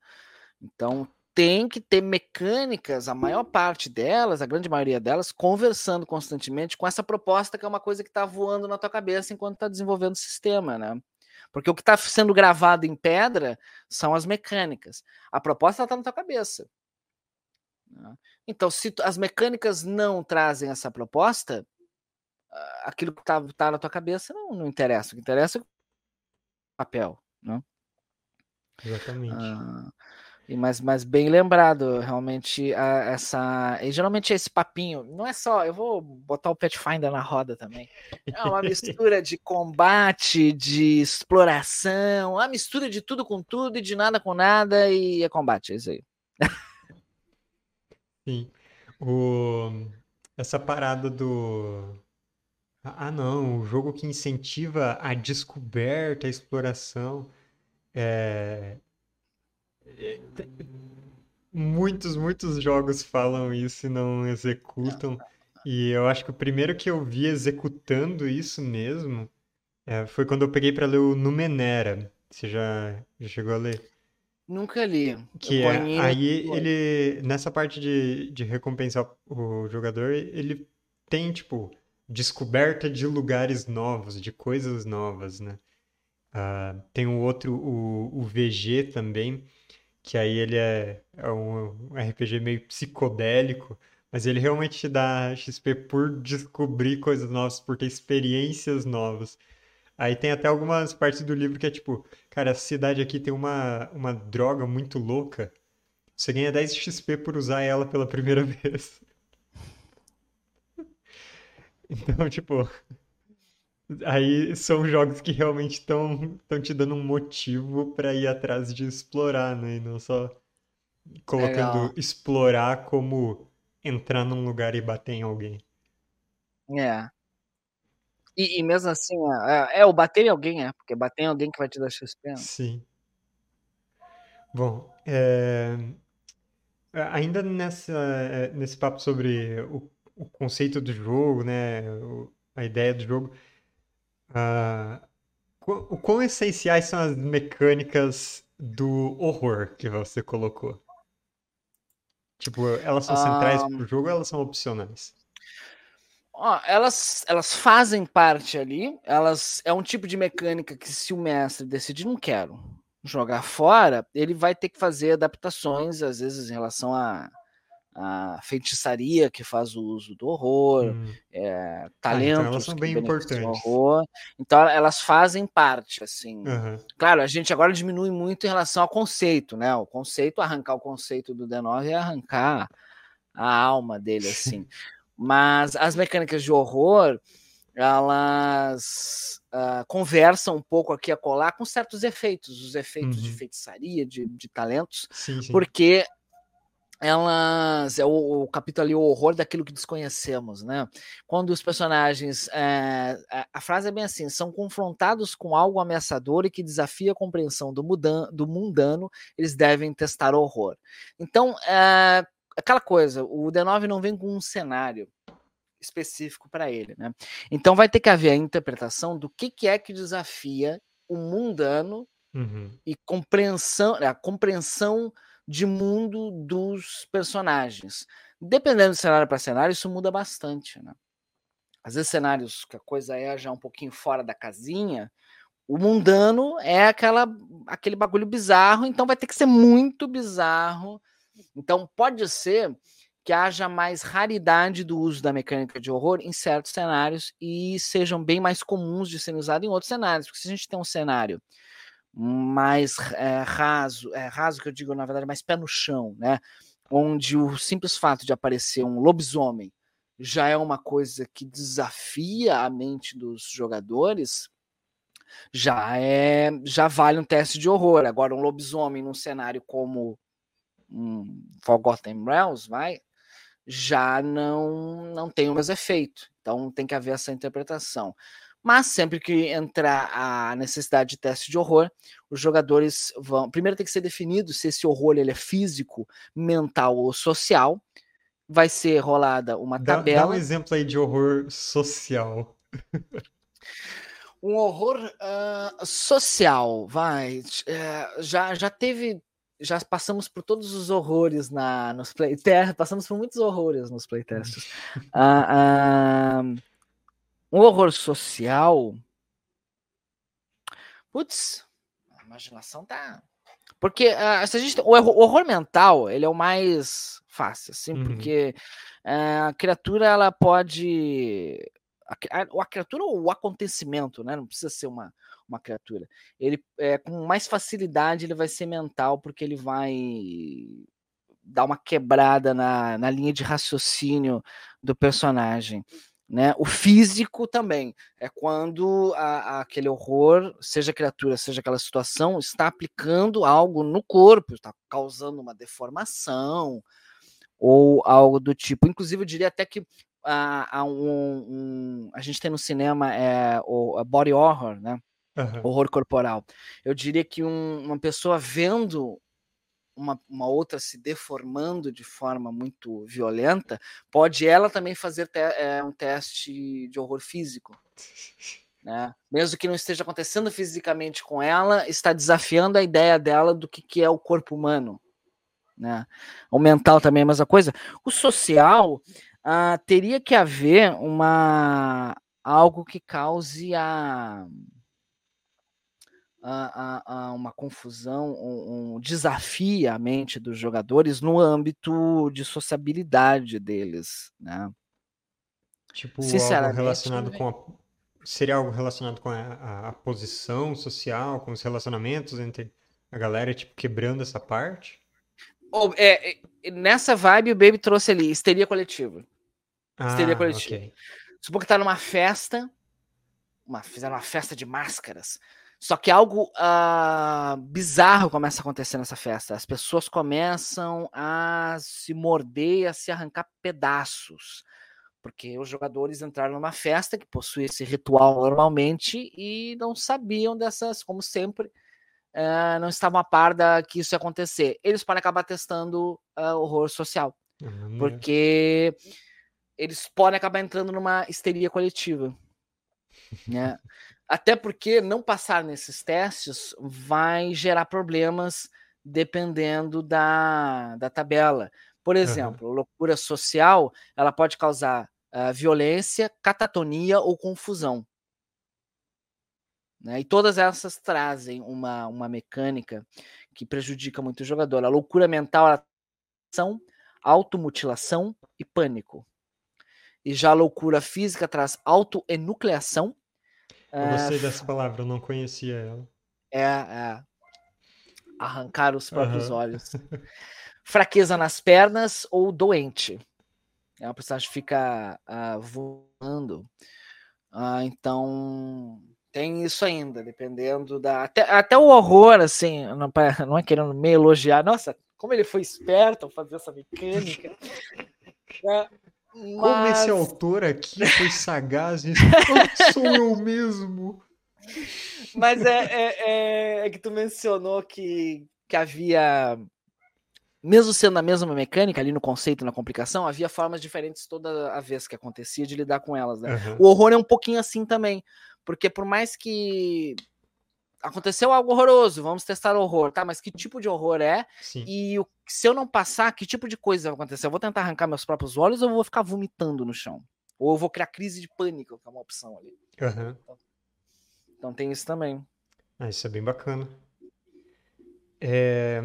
Então tem que ter mecânicas, a maior parte delas, a grande maioria delas, conversando constantemente com essa proposta que é uma coisa que está voando na tua cabeça enquanto está desenvolvendo o sistema, né? Porque o que está sendo gravado em pedra são as mecânicas. A proposta está na tua cabeça. Né? Então, se as mecânicas não trazem essa proposta, aquilo que está tá na tua cabeça não, não interessa. O que interessa é o papel. Né? Exatamente. Ah, e mas, mas bem lembrado, realmente, a, essa. E geralmente esse papinho, não é só. Eu vou botar o Pathfinder na roda também. É uma mistura de combate, de exploração, uma mistura de tudo com tudo e de nada com nada, e é combate, é isso aí. Sim. O... Essa parada do. Ah, não, o jogo que incentiva a descoberta, a exploração. É, Muitos, muitos jogos falam isso e não executam. E eu acho que o primeiro que eu vi executando isso mesmo é, foi quando eu peguei para ler o Numenera. Você já, já chegou a ler? Nunca li. Que é, aí ele, nessa parte de, de recompensar o jogador, ele tem, tipo, descoberta de lugares novos, de coisas novas, né? Uh, tem o outro, o, o VG também, que aí ele é, é um, RPG meio psicodélico, mas ele realmente te dá XP por descobrir coisas novas, por ter experiências novas. Aí tem até algumas partes do livro que é tipo, cara, essa cidade aqui tem uma, uma droga muito louca. Você ganha 10 XP por usar ela pela primeira vez. Então, tipo, Aí são jogos que realmente estão te dando um motivo para ir atrás de explorar, né? E não só colocando Legal. explorar como entrar num lugar e bater em alguém. É. E, e mesmo assim, é, é, o bater em alguém, é, porque bater em alguém que vai te dar XP. Né? Sim. Bom, é... ainda nessa, é, nesse papo sobre o, o conceito do jogo, né? O, a ideia do jogo. Uh, o quão essenciais são as mecânicas do horror que você colocou? Tipo, elas são centrais um... pro jogo ou elas são opcionais? Ó, elas, elas fazem parte ali, elas é um tipo de mecânica que se o mestre decidir não quero jogar fora, ele vai ter que fazer adaptações, às vezes em relação a a feitiçaria que faz o uso do horror, hum. é, talentos ah, então elas são bem importantes. Horror. Então elas fazem parte, assim. Uhum. Claro, a gente agora diminui muito em relação ao conceito, né? O conceito, arrancar o conceito do D9 é arrancar a alma dele, assim. Mas as mecânicas de horror, elas uh, conversam um pouco aqui a colar com certos efeitos, os efeitos uhum. de feitiçaria, de, de talentos, sim, sim. porque elas é o, o, capítulo ali o horror daquilo que desconhecemos, né? Quando os personagens, é, a, a, frase é bem assim, são confrontados com algo ameaçador e que desafia a compreensão do, mudan, do mundano, eles devem testar o horror. Então, é, aquela coisa, o D9 não vem com um cenário específico para ele, né? Então vai ter que haver a interpretação do que, que é que desafia o mundano uhum. e compreensão, a compreensão de mundo dos personagens. Dependendo de cenário para cenário, isso muda bastante, né? Às vezes cenários que a coisa é já um pouquinho fora da casinha, o mundano é aquela aquele bagulho bizarro, então vai ter que ser muito bizarro. Então pode ser que haja mais raridade do uso da mecânica de horror em certos cenários e sejam bem mais comuns de serem usados em outros cenários. Porque se a gente tem um cenário mais é, raso, é, raso que eu digo, na verdade, mais pé no chão, né? Onde o simples fato de aparecer um lobisomem já é uma coisa que desafia a mente dos jogadores, já é já vale um teste de horror. Agora, um lobisomem num cenário como um Forgotten Realms, vai, já não não tem o mesmo efeito. Então tem que haver essa interpretação. Mas sempre que entrar a necessidade de teste de horror, os jogadores vão. Primeiro tem que ser definido se esse horror ele é físico, mental ou social. Vai ser rolada uma Dá, tabela. dá um exemplo aí de horror social. um horror uh, social, vai. É, já, já teve. Já passamos por todos os horrores na, nos playtests, passamos por muitos horrores nos playtests. uh, uh, um horror social. Putz, a imaginação tá. Porque uh, se a gente, o horror mental ele é o mais fácil, assim, uhum. porque uh, a criatura ela pode a, a, a, criatura ou o acontecimento, né? Não precisa ser uma, uma criatura. Ele é, com mais facilidade ele vai ser mental porque ele vai dar uma quebrada na, na linha de raciocínio do personagem. Né? O físico também é quando a, a, aquele horror, seja criatura, seja aquela situação, está aplicando algo no corpo, está causando uma deformação ou algo do tipo. Inclusive, eu diria até que a, a, um, um, a gente tem no cinema é, o body horror, né? Uhum. Horror corporal. Eu diria que um, uma pessoa vendo uma, uma, outra se deformando de forma muito violenta, pode ela também fazer te, é, um teste de horror físico. Né? Mesmo que não esteja acontecendo fisicamente com ela, está desafiando a ideia dela do que, que é o corpo humano. Né? O mental também é a mesma coisa. O social uh, teria que haver uma algo que cause a, a, a, a uma confusão, um, um desafio à mente dos jogadores no âmbito de sociabilidade deles, né? Tipo, algo relacionado com a, seria algo relacionado com a, a, posição social, com os relacionamentos entre a galera, tipo, quebrando essa parte? é, é, nessa vibe, o Baby trouxe ali histeria coletiva. Ah, histeria coletiva. Okay. Supor que tá numa festa, uma, fizeram uma festa de máscaras. Só que algo uh, bizarro começa a acontecer nessa festa. As pessoas começam a se morder, a se arrancar pedaços. Porque os jogadores entraram numa festa que possui esse ritual normalmente e não sabiam dessas, como sempre, uh, não estavam a par da que isso ia acontecer. Eles podem acabar testando uh, horror social. Uhum. Porque eles podem acabar entrando numa histeria coletiva. Né? Até porque não passar nesses testes vai gerar problemas dependendo da, da tabela. Por exemplo, uhum. loucura social ela pode causar uh, violência, catatonia ou confusão. Né? E todas essas trazem uma, uma mecânica que prejudica muito o jogador. A loucura mental são automutilação e pânico. E já a loucura física traz autoenucleação. Eu gostei uh, dessa palavra, eu não conhecia ela. É, é arrancar os próprios uhum. olhos. Fraqueza nas pernas ou doente. É uma personagem fica uh, voando. Uh, então tem isso ainda, dependendo da. Até, até o horror, assim, não, não é querendo me elogiar. Nossa, como ele foi esperto ao fazer essa mecânica. É, mas... Como esse autor aqui foi sagaz, sou eu mesmo. Mas é, é, é, é, que tu mencionou que, que havia, mesmo sendo a mesma mecânica ali no conceito, na complicação, havia formas diferentes toda a vez que acontecia de lidar com elas. Né? Uhum. O horror é um pouquinho assim também, porque por mais que aconteceu algo horroroso, vamos testar o horror, tá? Mas que tipo de horror é? Sim. E o, se eu não passar, que tipo de coisa vai acontecer? Eu vou tentar arrancar meus próprios olhos ou eu vou ficar vomitando no chão? Ou eu vou criar crise de pânico, que é uma opção ali. Uhum. Então, então, tem isso também. Ah, isso é bem bacana. É...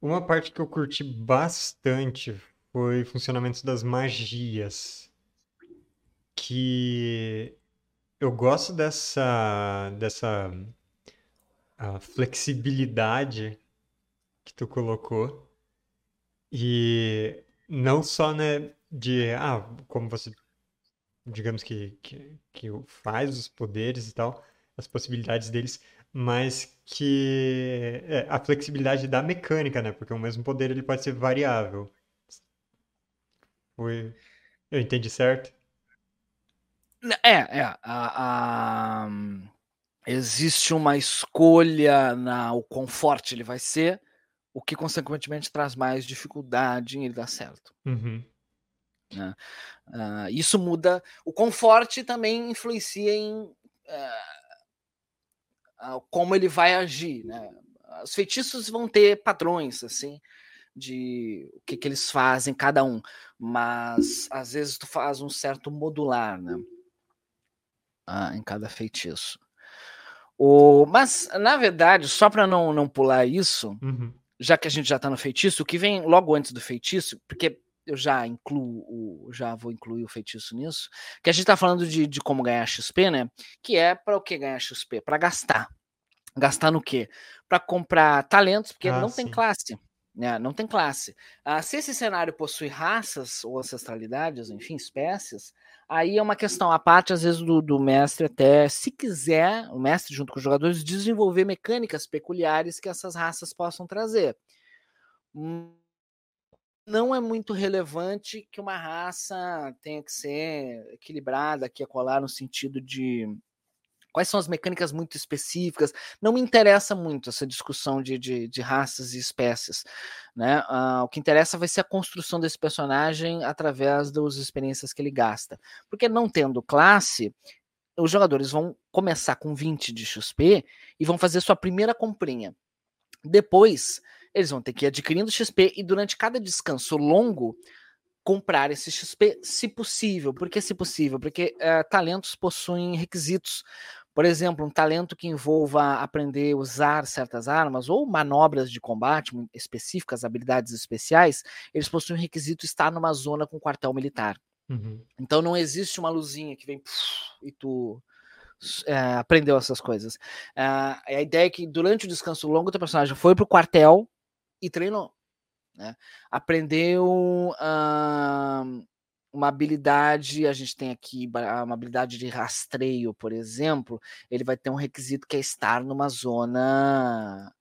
Uma parte que eu curti bastante foi o funcionamento das magias. Que eu gosto dessa, dessa flexibilidade que tu colocou. E não só, né, de, ah, como você, digamos que, que, que faz os poderes e tal, as possibilidades deles, mas que é, a flexibilidade da mecânica, né, porque o mesmo poder ele pode ser variável. Foi... Eu entendi certo? É, é. A, a, existe uma escolha na o conforto ele vai ser, o que consequentemente traz mais dificuldade em ele dar certo. Uhum. Né? Uh, isso muda. O conforto também influencia em uh, uh, como ele vai agir. Né? Os feitiços vão ter padrões assim de o que, que eles fazem cada um, mas às vezes tu faz um certo modular, né? Em cada feitiço. O, mas, na verdade, só para não, não pular isso, uhum. já que a gente já está no feitiço, o que vem logo antes do feitiço, porque eu já incluo o, já vou incluir o feitiço nisso, que a gente está falando de, de como ganhar XP, né? Que é para o que ganhar XP? Para gastar. Gastar no quê? Para comprar talentos, porque ah, não sim. tem classe. Né? Não tem classe. Ah, se esse cenário possui raças ou ancestralidades, enfim, espécies, aí é uma questão à parte, às vezes, do, do mestre, até se quiser, o mestre, junto com os jogadores, desenvolver mecânicas peculiares que essas raças possam trazer. Não é muito relevante que uma raça tenha que ser equilibrada aqui a colar no sentido de quais são as mecânicas muito específicas. Não me interessa muito essa discussão de, de, de raças e espécies. Né? Uh, o que interessa vai ser a construção desse personagem através das experiências que ele gasta. Porque não tendo classe, os jogadores vão começar com 20 de XP e vão fazer sua primeira comprinha. Depois, eles vão ter que ir adquirindo XP e durante cada descanso longo comprar esse XP, se possível. Por que se possível? Porque uh, talentos possuem requisitos. Por exemplo, um talento que envolva aprender a usar certas armas ou manobras de combate específicas, habilidades especiais, eles possuem o requisito estar numa zona com quartel militar. Uhum. Então não existe uma luzinha que vem e tu é, aprendeu essas coisas. Uh, a ideia é que durante o descanso longo, o teu personagem foi pro quartel e treinou. Né? Aprendeu uh, uma habilidade, a gente tem aqui uma habilidade de rastreio, por exemplo, ele vai ter um requisito que é estar numa zona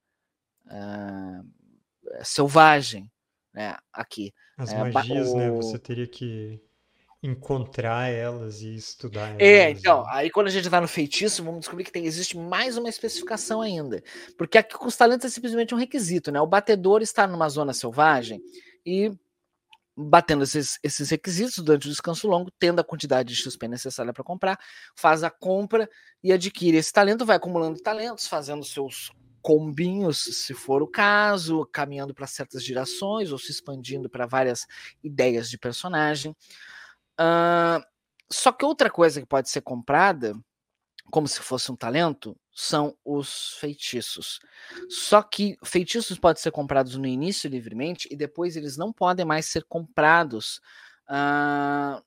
uh, selvagem, né? Aqui. As é, magias, o... né? Você teria que encontrar elas e estudar é, elas. É, então, aí quando a gente tá no feitiço, vamos descobrir que tem, existe mais uma especificação ainda. Porque aqui com os talentos é simplesmente um requisito, né? O batedor está numa zona selvagem e batendo esses, esses requisitos durante o descanso longo, tendo a quantidade de XP necessária para comprar, faz a compra e adquire esse talento, vai acumulando talentos, fazendo seus combinhos, se for o caso, caminhando para certas gerações ou se expandindo para várias ideias de personagem. Uh, só que outra coisa que pode ser comprada, como se fosse um talento, são os feitiços. Só que feitiços podem ser comprados no início livremente e depois eles não podem mais ser comprados uh,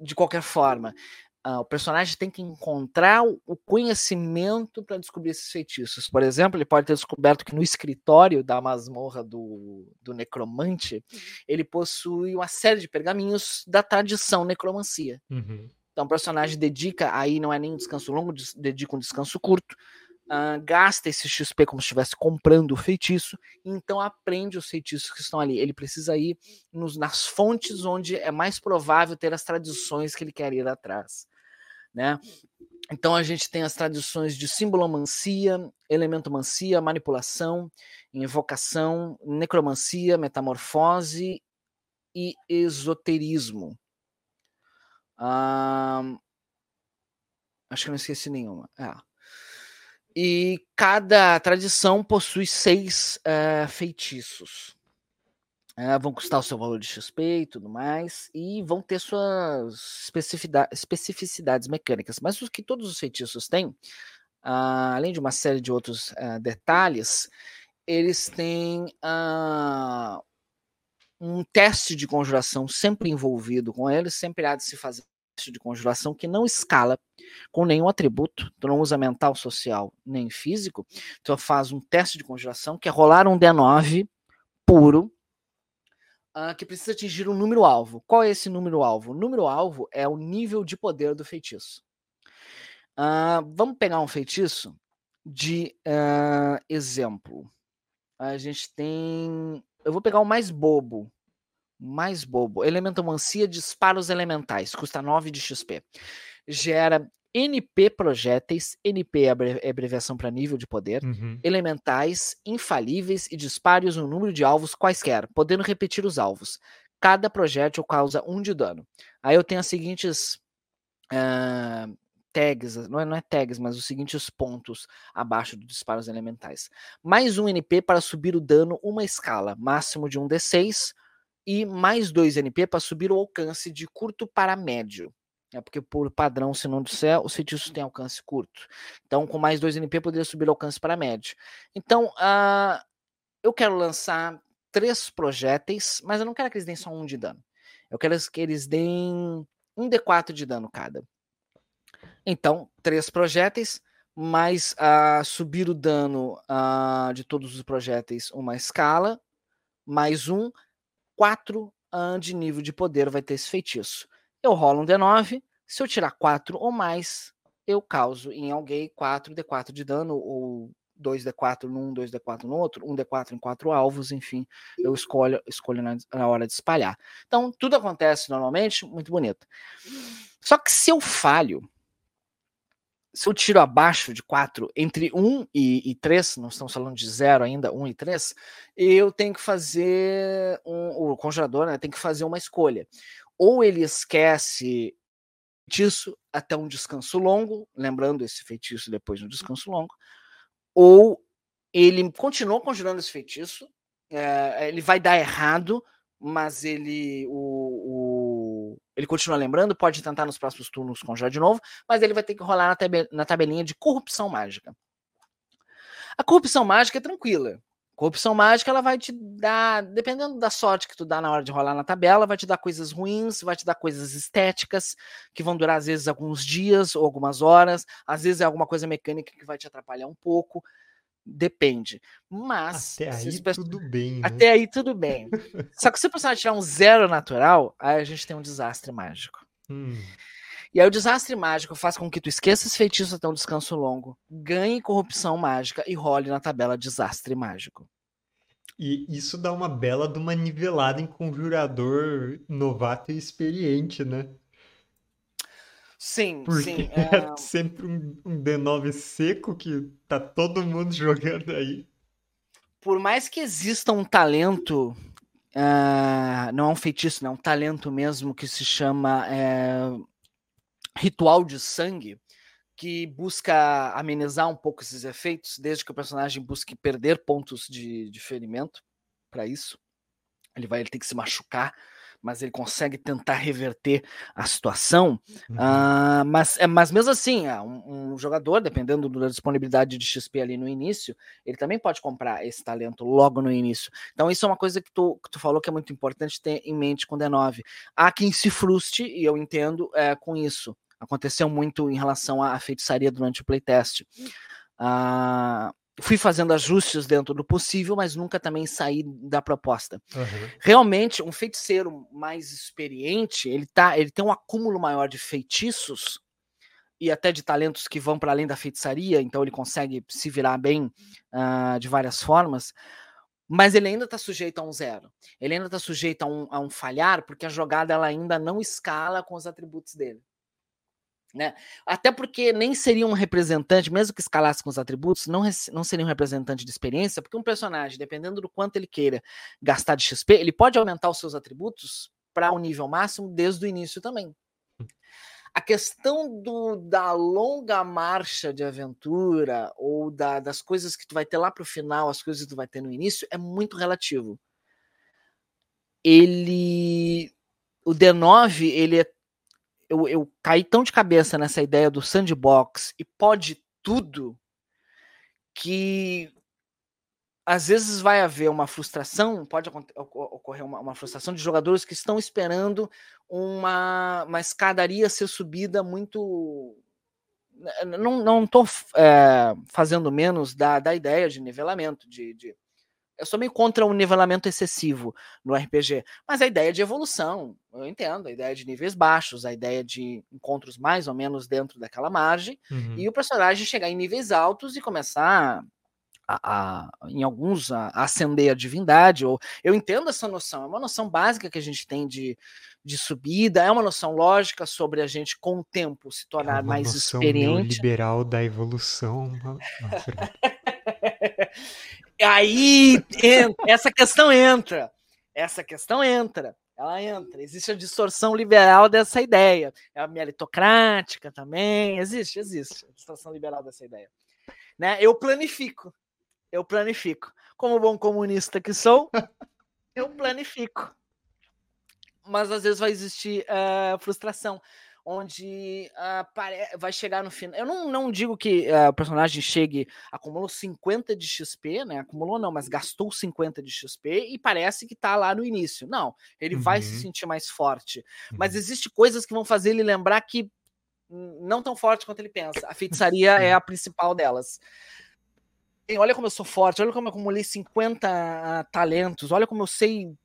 de qualquer forma. Uh, o personagem tem que encontrar o conhecimento para descobrir esses feitiços. Por exemplo, ele pode ter descoberto que no escritório da masmorra do, do necromante, uhum. ele possui uma série de pergaminhos da tradição necromancia. Uhum. Então o personagem dedica, aí não é nem um descanso longo, dedica um descanso curto, uh, gasta esse XP como se estivesse comprando o feitiço, então aprende os feitiços que estão ali. Ele precisa ir nos, nas fontes onde é mais provável ter as tradições que ele quer ir atrás né? Então a gente tem as tradições de simbolomancia, elementomancia, manipulação, invocação, necromancia, metamorfose e esoterismo. Ah, acho que não esqueci nenhuma. É. E cada tradição possui seis uh, feitiços. É, vão custar o seu valor de XP e tudo mais, e vão ter suas especificidades mecânicas. Mas o que todos os feitiços têm, uh, além de uma série de outros uh, detalhes, eles têm uh, um teste de conjuração sempre envolvido com eles, sempre há de se fazer teste de conjuração que não escala com nenhum atributo, tu não usa mental, social, nem físico, tu faz um teste de conjuração que é rolar um D9 puro uh, que precisa atingir um número alvo. Qual é esse número alvo? O número alvo é o nível de poder do feitiço. Uh, vamos pegar um feitiço de uh, exemplo. A gente tem. Eu vou pegar o mais bobo. Mais bobo. Elementomancia dispara os elementais. Custa 9 de XP. gera NP projéteis, NP é, é abreviação para nível de poder, Uhum. elementais, infalíveis e disparos no número de alvos quaisquer, podendo repetir os alvos. Cada projétil causa um de dano. Aí eu tenho as seguintes ah, tags, não é, não é tags, mas os seguintes pontos abaixo dos disparos elementais. Mais um NP para subir o dano uma escala, máximo de um D6, e mais dois NP para subir o alcance de curto para médio. É porque, por padrão, se não disser, os feitiços têm alcance curto. Então, com mais dois NP, poderia subir o alcance para médio. Então, uh, eu quero lançar três projéteis, mas eu não quero que eles deem só um de dano. Eu quero que eles deem um D4 de dano cada. Então, três projéteis, mais uh, subir o dano uh, de todos os projéteis uma escala, mais um, quatro uh, de nível de poder vai ter esse feitiço. Eu rolo um D9, se eu tirar quatro ou mais, eu causo em alguém 4 D4 de dano, ou 2D4 num, 2D4 no outro, 1D4 em quatro alvos, enfim, eu escolho, escolho na, na hora de espalhar. Então, tudo acontece normalmente, muito bonito. Só que se eu falho, se eu tiro abaixo de 4, entre 1 e, e 3, não estamos falando de 0 ainda, 1 e 3, eu tenho que fazer, um, o congelador né, tem que fazer uma escolha. Ou ele esquece feitiço até um descanso longo, lembrando esse feitiço depois de um descanso longo, ou ele continuou congelando esse feitiço, é, ele vai dar errado, mas ele o, o, ele continua lembrando, pode tentar nos próximos turnos congelar de novo, mas ele vai ter que rolar na, tab na tabelinha de corrupção mágica. A corrupção mágica é tranquila. Corrupção mágica, ela vai te dar, dependendo da sorte que tu dá na hora de rolar na tabela, vai te dar coisas ruins, vai te dar coisas estéticas, que vão durar às vezes alguns dias ou algumas horas, às vezes é alguma coisa mecânica que vai te atrapalhar um pouco, depende. Mas. Até aí tudo bem. Né? Até aí tudo bem. Só que se o personagem tirar um zero natural, aí a gente tem um desastre mágico. Hum. E aí o desastre mágico faz com que tu esqueça esse feitiço até um descanso longo, ganhe corrupção mágica e role na tabela desastre mágico. E isso dá uma bela de uma nivelada em conjurador novato e experiente, né? Sim, Porque sim. É, é sempre um, um D9 seco que tá todo mundo jogando aí. Por mais que exista um talento, uh, não é um feitiço, não é um talento mesmo que se chama uh, ritual de sangue que busca amenizar um pouco esses efeitos, desde que o personagem busque perder pontos de, de ferimento para isso. Ele vai ele tem que se machucar, mas ele consegue tentar reverter a situação. Uhum. Uh, mas, é, mas mesmo assim, uh, um, um, jogador, dependendo da disponibilidade de XP ali no início, ele também pode comprar esse talento logo no início. Então, isso é uma coisa que tu, que tu falou que é muito importante ter em mente com D9. Há quem se frustre, e eu entendo é, com isso aconteceu muito em relação à feitiçaria durante o playtest. Uh, fui fazendo ajustes dentro do possível, mas nunca também saí da proposta. Uhum. Realmente, um feiticeiro mais experiente, ele, tá, ele tem um acúmulo maior de feitiços e até de talentos que vão para além da feitiçaria, então ele consegue se virar bem uh, de várias formas. Mas ele ainda está sujeito a um zero. Ele ainda está sujeito a um, a um falhar, porque a jogada ela ainda não escala com os atributos dele. Né? Até porque nem seria um representante, mesmo que escalasse com os atributos, não, não seria um representante de experiência, porque um personagem, dependendo do quanto ele queira gastar de XP, ele pode aumentar os seus atributos para o um nível máximo desde o início também. A questão do, da longa marcha de aventura ou da, das coisas que tu vai ter lá para o final, as coisas que tu vai ter no início, é muito relativo. Ele. O D9 ele é eu, eu caí tão de cabeça nessa ideia do sandbox e pode tudo que às vezes vai haver uma frustração, pode ocorrer uma, uma, frustração de jogadores que estão esperando uma, uma escadaria ser subida muito. Não estou é, fazendo menos da, da ideia de nivelamento, de, de eu sou meio contra o nivelamento excessivo no RPG, mas a ideia de evolução, eu entendo, a ideia de níveis baixos, a ideia de encontros mais ou menos dentro daquela margem, uhum. e o personagem chegar em níveis altos e começar a, a, em alguns a, a, ascender a divindade, ou eu entendo essa noção, é uma noção básica que a gente tem de, de subida, é uma noção lógica sobre a gente, com o tempo, se tornar é uma mais noção experiente. liberal da evolução. Aí entra, essa questão entra. Essa questão entra. Ela entra. Existe a distorção liberal dessa ideia. É a meritocrática também. Existe, existe a distorção liberal dessa ideia. Né? Eu planifico. Eu planifico. Como bom comunista que sou, eu planifico mas às vezes vai existir uh, frustração, onde uh, vai chegar no final. Eu não, não digo que uh, o personagem chegue, acumulou 50 de XP, né? Acumulou não, mas gastou 50 de XP e parece que tá lá no início. Não, ele uhum. vai se uhum. sentir mais forte. Uhum. Mas existe coisas que vão fazer ele lembrar que não tão forte quanto ele pensa. A feitiçaria é a principal delas. olha como eu sou forte, olha como eu acumulei 50 talentos, olha como eu sei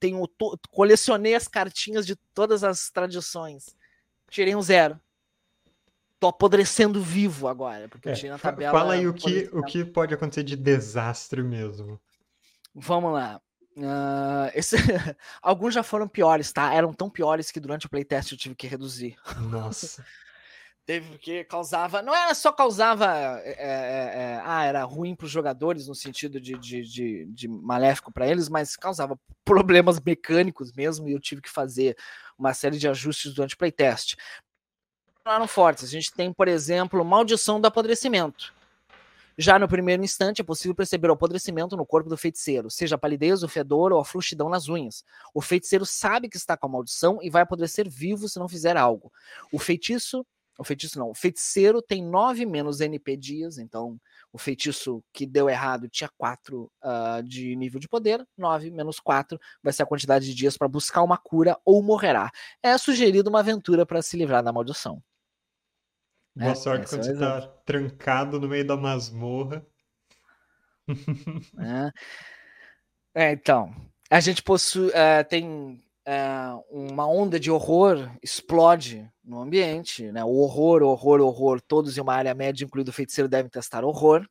tenho colecionei as cartinhas de todas as tradições. Tirei um zero. Tô apodrecendo vivo agora, porque é, eu tirei na tabela. Fala aí o que, o que pode acontecer de desastre mesmo. Vamos lá. Uh, esse... Alguns já foram piores, tá? Eram tão piores que durante o playtest eu tive que reduzir. Nossa. Teve porque causava. Não era só causava. É, é, é, ah, era ruim para os jogadores no sentido de, de, de, de maléfico para eles, mas causava problemas mecânicos mesmo, e eu tive que fazer uma série de ajustes durante o playtest. Eram fortes. A gente tem, por exemplo, maldição do apodrecimento. Já no primeiro instante, é possível perceber o apodrecimento no corpo do feiticeiro, seja a palidez, o fedor ou a frouxidão nas unhas. O feiticeiro sabe que está com a maldição e vai apodrecer vivo se não fizer algo. O feitiço o feitiço não. O feiticeiro tem 9 menos NP dias, então o feitiço que deu errado tinha 4 uh, ah, de nível de poder, 9 menos 4 vai ser a quantidade de dias para buscar uma cura ou morrerá. É sugerido uma aventura para se livrar da maldição. Boa é, sorte quando você está trancado no meio da masmorra. é. é. então, a gente possui, uh, tem uh, uma onda de horror explode no ambiente, né? O horror, horror, horror, todos em uma área média, incluindo o feiticeiro, devem testar horror.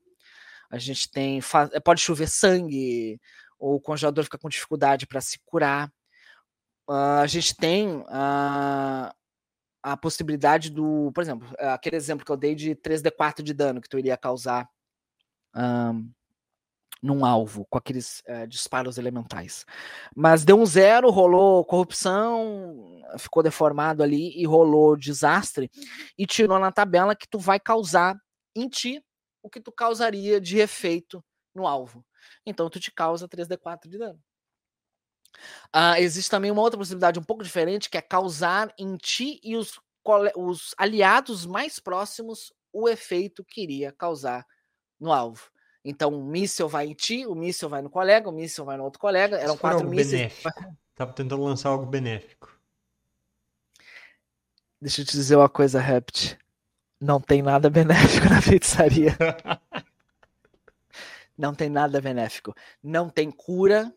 A gente tem. Pode chover sangue, o congelador fica com dificuldade para se curar. Uh, a gente tem uh, a possibilidade do. Por exemplo, aquele exemplo que eu dei de 3D4 de dano que tu iria causar. Um, num alvo com aqueles é, disparos elementais. Mas deu um zero, rolou corrupção, ficou deformado ali e rolou desastre e tirou na tabela que tu vai causar em ti o que tu causaria de efeito no alvo. Então tu te causa 3d4 de dano. Uh, existe também uma outra possibilidade um pouco diferente, que é causar em ti e os, os aliados mais próximos o efeito que iria causar no alvo. Então, o míssil vai em ti, o míssil vai no colega, o míssil vai no outro colega. Eram quatro mísseis. Benéfico. Tava tentando lançar algo benéfico. Deixa eu te dizer uma coisa, Rept. Não tem nada benéfico na feitiçaria. Não tem nada benéfico. Não tem cura.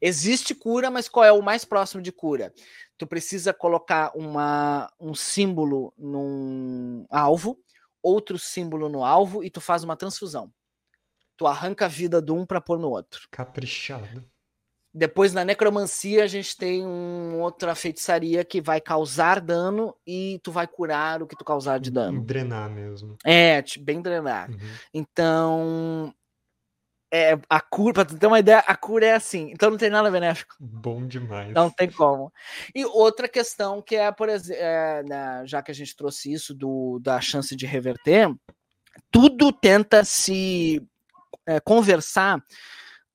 Existe cura, mas qual é o mais próximo de cura? Tu precisa colocar uma, um símbolo num alvo, outro símbolo no alvo e tu faz uma transfusão. Tu arranca a vida de um para pôr no outro. Caprichado. Depois na necromancia a gente tem um, outra feitiçaria que vai causar dano e tu vai curar o que tu causar de dano. Drenar mesmo. É, bem drenar. Uhum. Então, é, a cura, pra tu ter uma ideia, a cura é assim, então não tem nada benéfico. Bom demais. Não tem como. E outra questão que é, por exemplo, é, né, já que a gente trouxe isso do, da chance de reverter, tudo tenta se é, conversar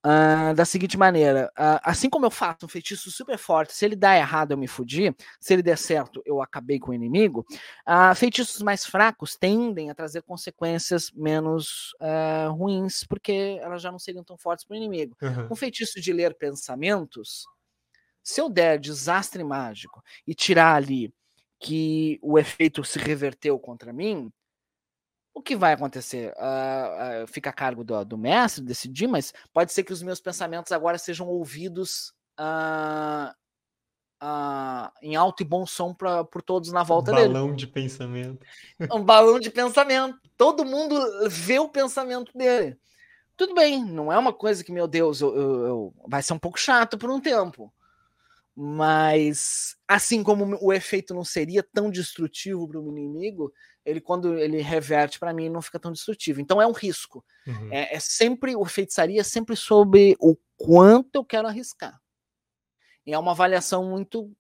uh, da seguinte maneira: uh, assim como eu faço um feitiço super forte, se ele dá errado eu me fudi, se ele der certo eu acabei com o inimigo, uh, feitiços mais fracos tendem a trazer consequências menos ruins, porque elas já não seriam tão fortes para o inimigo. Uhum. Um feitiço de ler pensamentos, se eu der desastre mágico e tirar ali que o efeito se reverteu contra mim, o que vai acontecer? Uh, uh, fica a cargo do, do, mestre decidir, mas pode ser que os meus pensamentos agora sejam ouvidos uh, em alto e bom som pra, por todos na volta um dele. Balão de pensamento. Um balão de pensamento. Todo mundo vê o pensamento dele. Tudo bem, não é uma coisa que, meu Deus, eu, eu, eu vai ser um pouco chato por um tempo. Mas assim como o efeito não seria tão destrutivo para o inimigo, ele quando ele reverte para mim não fica tão destrutivo. Então é um risco. Uhum. É, é, sempre o feitiçaria é sempre sobre o quanto eu quero arriscar. E é uma avaliação muito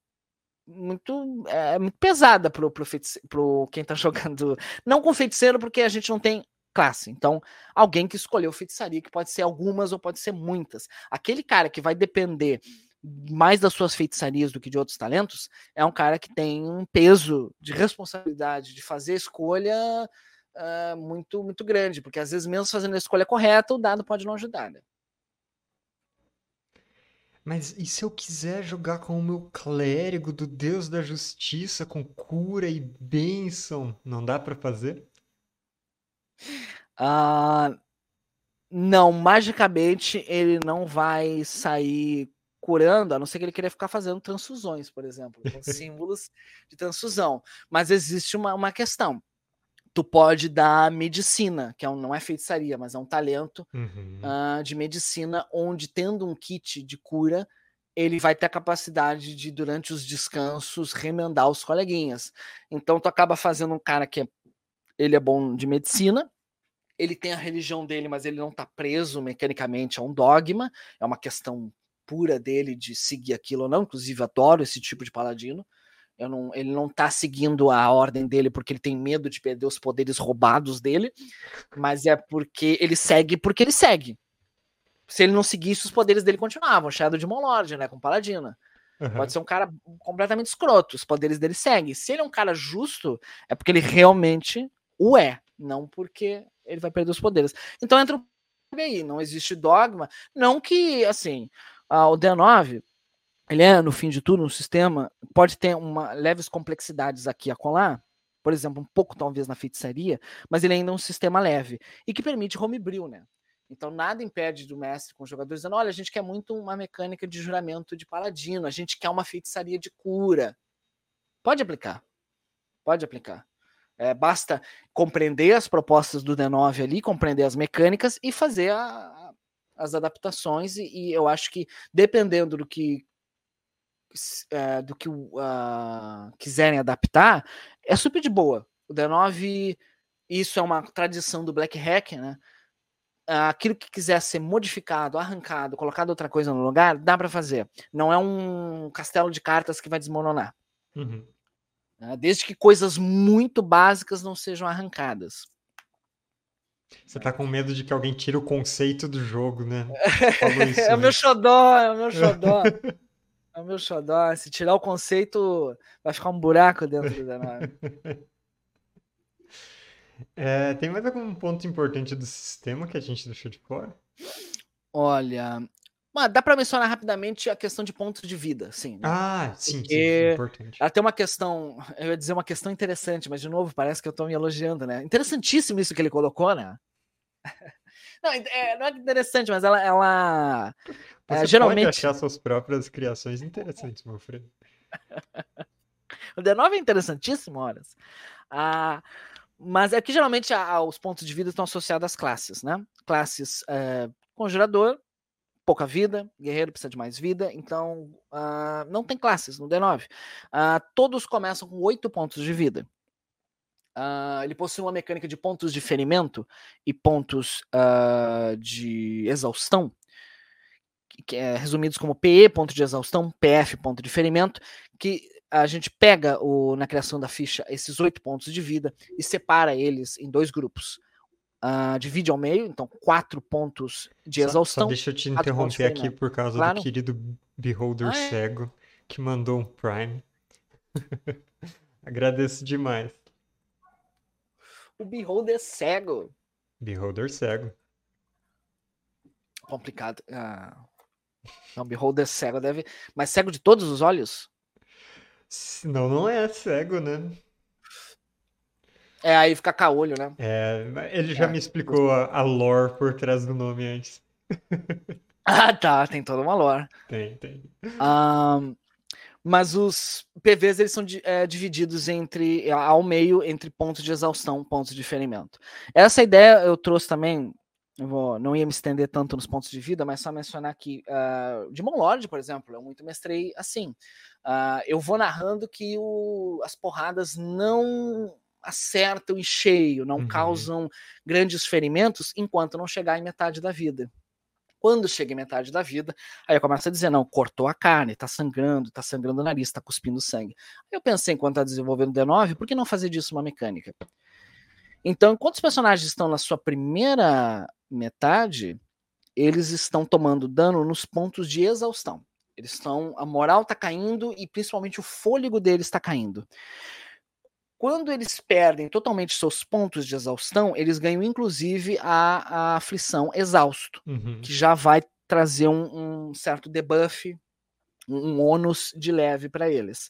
muito é, muito pesada pro, pro, pro quem tá jogando. Não com feiticeiro, porque a gente não tem classe. Então, alguém que escolheu feitiçaria, que pode ser algumas ou pode ser muitas. Aquele cara que vai depender mais das suas feitiçarias do que de outros talentos, é um cara que tem um peso de responsabilidade de fazer escolha uh, muito muito grande, porque às vezes mesmo fazendo a escolha correta, o dado pode não ajudar. Né? Mas e se eu quiser jogar com o meu clérigo do Deus da Justiça, com cura e bênção, não dá para fazer? Uh, não, magicamente ele não vai sair curando, a não ser que ele queira ficar fazendo transfusões, por exemplo, com símbolos de transfusão. Mas existe uma, uma questão. Tu pode dar medicina, que é um, não é feitiçaria, mas é um talento uhum. uh, de medicina, onde tendo um kit de cura, ele vai ter a capacidade de, durante os descansos, remendar os coleguinhas. Então, tu acaba fazendo um cara que é, ele é bom de medicina, ele tem a religião dele, mas ele não está preso mecanicamente a um dogma, é uma questão pura dele de seguir aquilo ou não. Inclusive, adoro esse tipo de paladino. Não, ele não tá seguindo a ordem dele porque ele tem medo de perder os poderes roubados dele, mas é porque ele segue porque ele segue. Se ele não seguisse, os poderes dele continuavam. Shadow de Lord, né? Com Paladina. Uhum. Pode ser um cara completamente escroto, os poderes dele seguem. Se ele é um cara justo, é porque ele realmente o é, não porque ele vai perder os poderes. Então entra o aí, não existe dogma. Não que, assim, ah, o D9, ele é, no fim de tudo, um sistema, pode ter uma, leves complexidades aqui a colar, por exemplo, um pouco talvez na feitiçaria, mas ele ainda é um sistema leve e que permite homebrew, né? Então nada impede do mestre com os jogadores dizendo: olha, a gente quer muito uma mecânica de juramento de paladino, a gente quer uma feitiçaria de cura. Pode aplicar. Pode aplicar. É, basta compreender as propostas do D9 ali, compreender as mecânicas e fazer a, as adaptações, e, e eu acho que dependendo do que é, do que uh, quiserem adaptar, é super de boa. O D9, isso é uma tradição do Black Hack, né? aquilo que quiser ser modificado, arrancado, colocado outra coisa no lugar, dá para fazer. Não é um castelo de cartas que vai desmoronar. Uhum. Né? Desde que coisas muito básicas não sejam arrancadas. Você tá com medo de que alguém tire o conceito do jogo, né? Isso, é o meu xodó, é o meu xodó. é o meu xodó. Se tirar o conceito, vai ficar um buraco dentro do nave. É, tem mais algum ponto importante do sistema que a gente deixou de fora? Olha, dá para mencionar rapidamente a questão de pontos de vida, sim. Né? Ah, sim, Porque sim, é importante. Ela tem uma questão, eu ia dizer uma questão interessante, mas de novo, parece que eu tô me elogiando, né? Interessantíssimo isso que ele colocou, né? Não, é, não é interessante, mas ela. ela é, geralmente. Pode achar suas próprias criações interessantes, meu filho. o D9 é interessantíssimo, horas. Ah, mas é que geralmente a, os pontos de vida estão associados às classes, né? Classes é, conjurador, pouca vida, guerreiro precisa de mais vida, então uh, não tem classes no D9. Uh, ah, todos começam com oito pontos de vida. Uh, ele possui uma mecânica de pontos de ferimento e pontos de exaustão, que é resumidos como PE, ponto de exaustão, PF, ponto de ferimento, que a gente pega o, na criação da ficha esses oito pontos de vida e separa eles em dois grupos. Uh, divide ao meio, então quatro pontos de exaustão. Só, deixa eu te interromper aqui por causa claro. do querido Beholder ah, é? Cego, que mandou um Prime. Agradeço demais. O Beholder cego. Beholder cego. Complicado. Ah. Não, Beholder cego deve. Mas cego de todos os olhos? Não, não é cego, né? É, aí fica caolho, né? É, ele já é. me explicou a, a lore por trás do nome antes. ah, tá, tem toda uma lore. Tem, tem. Um, mas os PVs eles são é, divididos entre ao meio entre pontos de exaustão, pontos de ferimento. Essa ideia eu trouxe também eu vou, não ia me estender tanto nos pontos de vida, mas só mencionar que uh, de Lord, por exemplo, eu muito mestrei assim. Uh, eu vou narrando que o, as porradas não acertam em cheio, não uhum. causam grandes ferimentos enquanto não chegar em metade da vida. Quando chega em metade da vida, aí eu começo a dizer: não, cortou a carne, tá sangrando, tá sangrando o nariz, tá cuspindo sangue. Aí eu pensei, enquanto tá desenvolvendo o D9, por que não fazer disso uma mecânica? Então, enquanto os personagens estão na sua primeira metade, eles estão tomando dano nos pontos de exaustão. Eles estão, a moral está caindo e principalmente o fôlego deles está caindo. Quando eles perdem totalmente seus pontos de exaustão, eles ganham inclusive a, a aflição exausto, uhum. que já vai trazer um, um certo debuff, um, um ônus de leve para eles.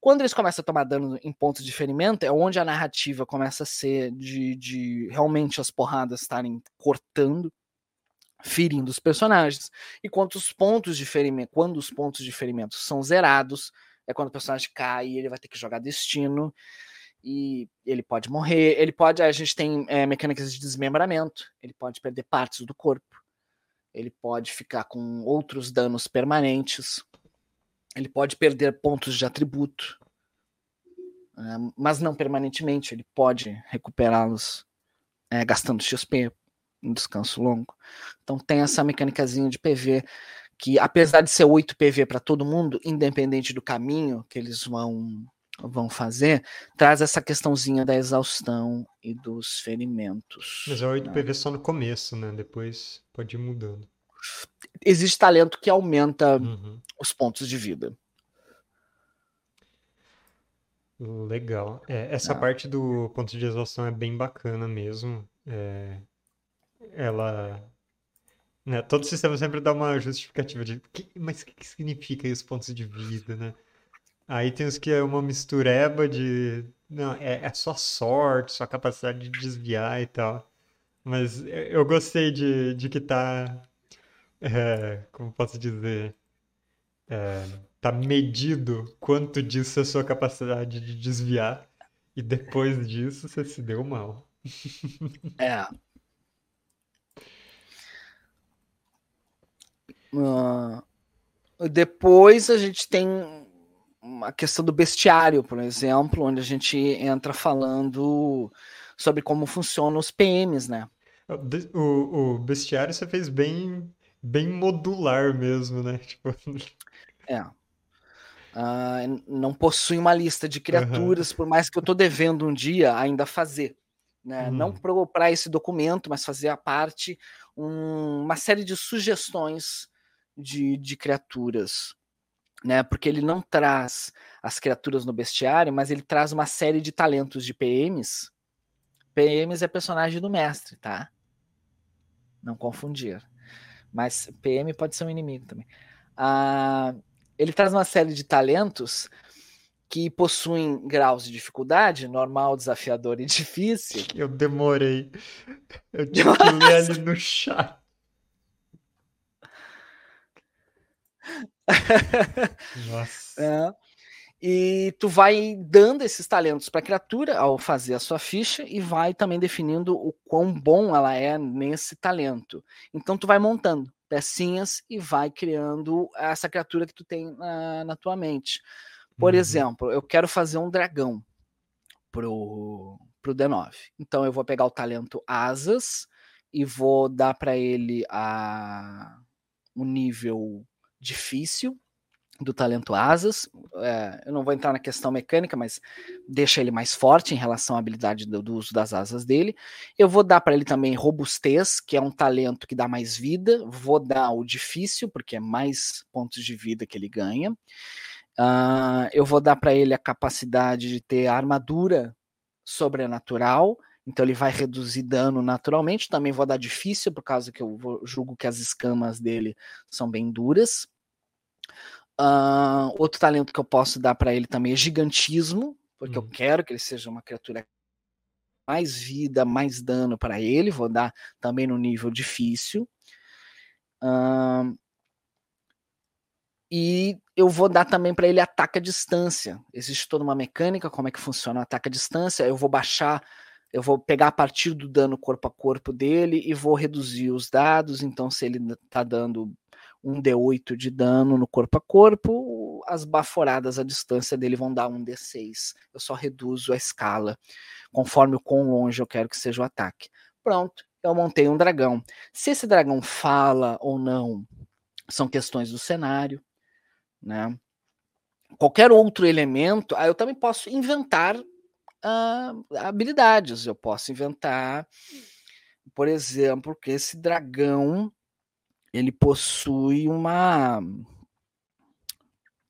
Quando eles começam a tomar dano em pontos de ferimento, é onde a narrativa começa a ser de, de realmente as porradas estarem cortando, ferindo os personagens. E quando os pontos de ferimento, quando os pontos de ferimento são zerados, é quando o personagem cai e ele vai ter que jogar destino e ele pode morrer, ele pode, a gente tem é, mecânicas de desmembramento, ele pode perder partes do corpo, ele pode ficar com outros danos permanentes, ele pode perder pontos de atributo, é, mas não permanentemente, ele pode recuperá-los é, gastando XP, um descanso longo. Então tem essa mecânicazinha de PV que, apesar de ser 8 PV para todo mundo, independente do caminho que eles vão vão fazer, traz essa questãozinha da exaustão e dos ferimentos. Mas é 8 né? PV só no começo, né? Depois pode ir mudando. Existe talento que aumenta uhum. os pontos de vida. Legal. É, essa é. parte do ponto de exaustão é bem bacana mesmo. É, ela. Né, todo sistema sempre dá uma justificativa de. Que, mas o que, que significa os pontos de vida, né? Aí tem os que é uma mistureba de. Não, é, é só sorte, só capacidade de desviar e tal. Mas eu gostei de, de que tá. É, como posso dizer? É, tá medido quanto disso é a sua capacidade de desviar. E depois disso você se deu mal. É. Uh, depois a gente tem a questão do bestiário, por exemplo, onde a gente entra falando sobre como funcionam os PMs, né? O, o bestiário você fez bem, bem modular mesmo, né? Tipo... É. Uh, não possui uma lista de criaturas, uhum. por mais que eu estou devendo um dia ainda fazer. Né? Uhum. Não para esse documento, mas fazer a parte um, uma série de sugestões de, de criaturas né? Porque ele não traz as criaturas no bestiário, mas ele traz uma série de talentos de PMs. PMs é personagem do mestre, tá? Não confundir. Mas PM pode ser um inimigo também. Ah, ele traz uma série de talentos que possuem graus de dificuldade, normal, desafiador e difícil. Eu demorei. Eu tive que ler ali no chat. Nossa. É. E tu vai dando esses talentos para a criatura ao fazer a sua ficha e vai também definindo o quão bom ela é nesse talento. Então tu vai montando pecinhas e vai criando essa criatura que tu tem na, na tua mente. Por uhum. exemplo, eu quero fazer um dragão pro, pro D9. Então eu vou pegar o talento asas e vou dar para ele a o nível difícil do talento asas. É, eu não vou entrar na questão mecânica, mas deixa ele mais forte em relação à habilidade do, do uso das asas dele. Eu vou dar para ele também robustez, que é um talento que dá mais vida. Vou dar o difícil, porque é mais pontos de vida que ele ganha. Uh, eu vou dar para ele a capacidade de ter armadura sobrenatural. Então ele vai reduzir dano naturalmente. Também vou dar difícil, por causa que eu julgo que as escamas dele são bem duras. Uh, outro talento que eu posso dar para ele também é gigantismo, porque eu uhum. quero que ele seja uma criatura mais vida, mais dano para ele. Vou dar também no nível difícil. Uh, e eu vou dar também para ele ataque à distância. Existe toda uma mecânica, como é que funciona o ataque à distância. Eu vou baixar eu vou pegar a partir do dano corpo a corpo dele e vou reduzir os dados. Então, se ele está dando um D8 de dano no corpo a corpo, as baforadas à distância dele vão dar um D6. Eu só reduzo a escala, conforme o quão longe eu quero que seja o ataque. Pronto, eu montei um dragão. Se esse dragão fala ou não, são questões do cenário, né? Qualquer outro elemento, eu também posso inventar uh, habilidades. Eu posso inventar, por exemplo, que esse dragão ele possui uma.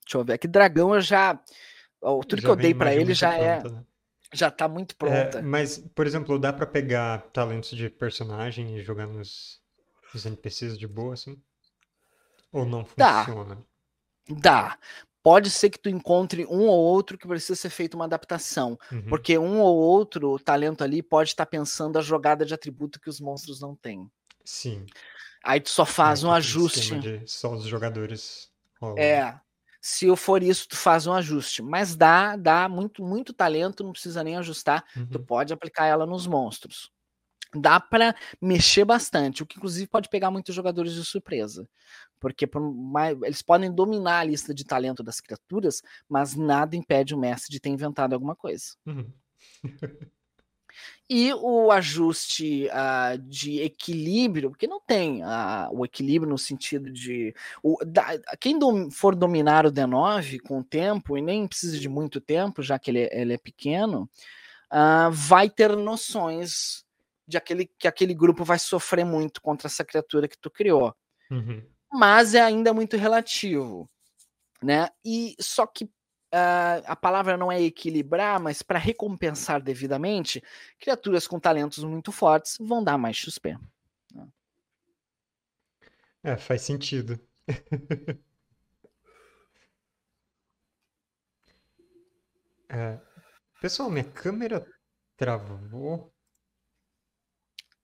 Deixa eu ver, que dragão eu já. Tudo já que eu dei para ele já é. Né? Já tá muito é, pronta. É, mas, por exemplo, dá para pegar talentos de personagem e jogar nos, nos NPCs de boa, assim? Ou não funciona? Dá. Dá pode ser que tu encontre um ou outro que precisa ser feita uma adaptação, uhum. porque um ou outro talento ali pode estar pensando a jogada de atributo que os monstros não têm. Sim. Aí tu só faz é, um ajuste. De só os jogadores. É. Se eu for isso, tu faz um ajuste. Mas dá, dá muito, muito talento, não precisa nem ajustar. Uhum. Tu pode aplicar ela nos monstros dá para mexer bastante, o que inclusive pode pegar muitos jogadores de surpresa, porque mais, eles podem dominar a lista de talento das criaturas, mas nada impede o mestre de ter inventado alguma coisa. Uhum. e o ajuste uh, de equilíbrio, porque não tem uh, o equilíbrio no sentido de. O, da, quem dom, for dominar o D9 com o tempo, e nem precisa de muito tempo, já que ele, é, ele é pequeno, uh, vai ter noções de aquele, que aquele grupo vai sofrer muito contra essa criatura que tu criou. Uhum. Mas é ainda muito relativo, né? E só que uh, a palavra não é equilibrar, mas para recompensar devidamente, criaturas com talentos muito fortes vão dar mais XP. É, faz sentido. é, pessoal, minha câmera travou.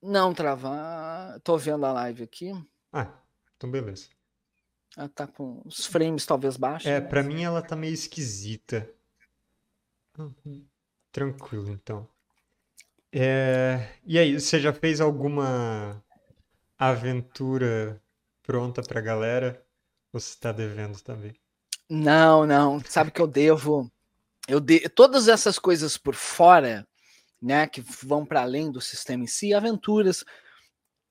Não travar. Tô vendo a live aqui. Ah, então beleza. Ela tá com os frames talvez baixos. É, para mim ela tá meio esquisita. Uhum. Tranquilo, então. É... E aí, você já fez alguma aventura pronta pra galera? Ou você tá devendo também? Não, não. Sabe que eu devo. Eu de... Todas essas coisas por fora né, que vão para além do sistema em si, aventuras,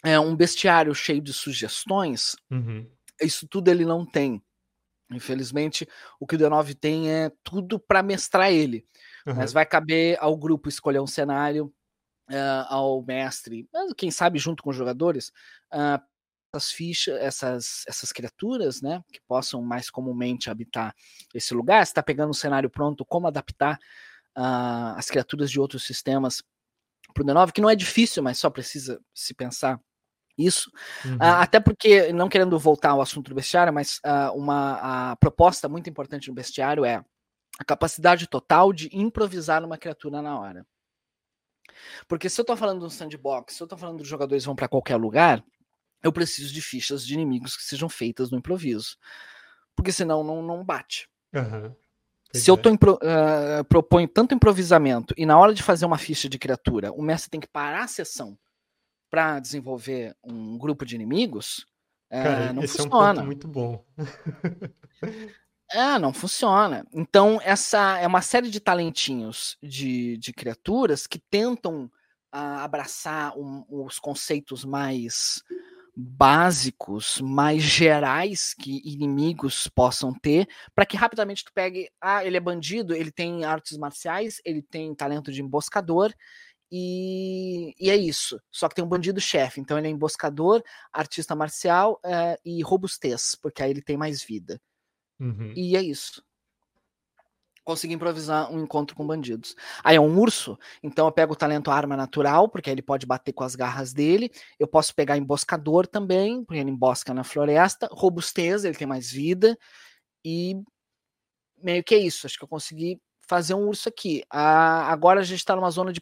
é, um bestiário cheio de sugestões, uhum. isso tudo ele não tem. Infelizmente, o que o D9 tem é tudo para mestrar ele. Uhum. Mas vai caber ao grupo escolher um cenário, uh, ao mestre, quem sabe junto com os jogadores, uh, essas fichas, essas, essas criaturas, né, que possam mais comumente habitar esse lugar. Está pegando um cenário pronto, como adaptar uh, as criaturas de outros sistemas para o D9, que não é difícil, mas só precisa se pensar isso. Uhum. Uh, até porque, não querendo voltar ao assunto do bestiário, mas uh, uma a proposta muito importante no bestiário é a capacidade total de improvisar uma criatura na hora. Porque se eu estou falando de um sandbox, se eu estou falando dos jogadores vão para qualquer lugar, eu preciso de fichas de inimigos que sejam feitas no improviso. Porque senão não, não bate. Uhum. Se eu tô impro, uh, proponho tanto improvisamento e na hora de fazer uma ficha de criatura, o mestre tem que parar a sessão para desenvolver um grupo de inimigos, Cara, uh, não esse funciona. É um ponto muito bom. É, não funciona. Então, essa é uma série de talentinhos de, de criaturas que tentam uh, abraçar um, os conceitos mais básicos, mais gerais que inimigos possam ter, para que rapidamente tu pegue, ah, ele é bandido, ele tem artes marciais, ele tem talento de emboscador, e, e é isso. Só que tem um bandido chefe, então ele é emboscador, artista marcial é, e robustez, porque aí ele tem mais vida. Uhum. E é isso consegui improvisar um encontro com bandidos. Aí é um urso, então eu pego o talento arma natural, porque ele pode bater com as garras dele. Eu posso pegar emboscador também, porque ele embosca na floresta. Robustez, ele tem mais vida. E meio que é isso. Acho que eu consegui fazer um urso aqui. Ah, agora a gente está numa zona de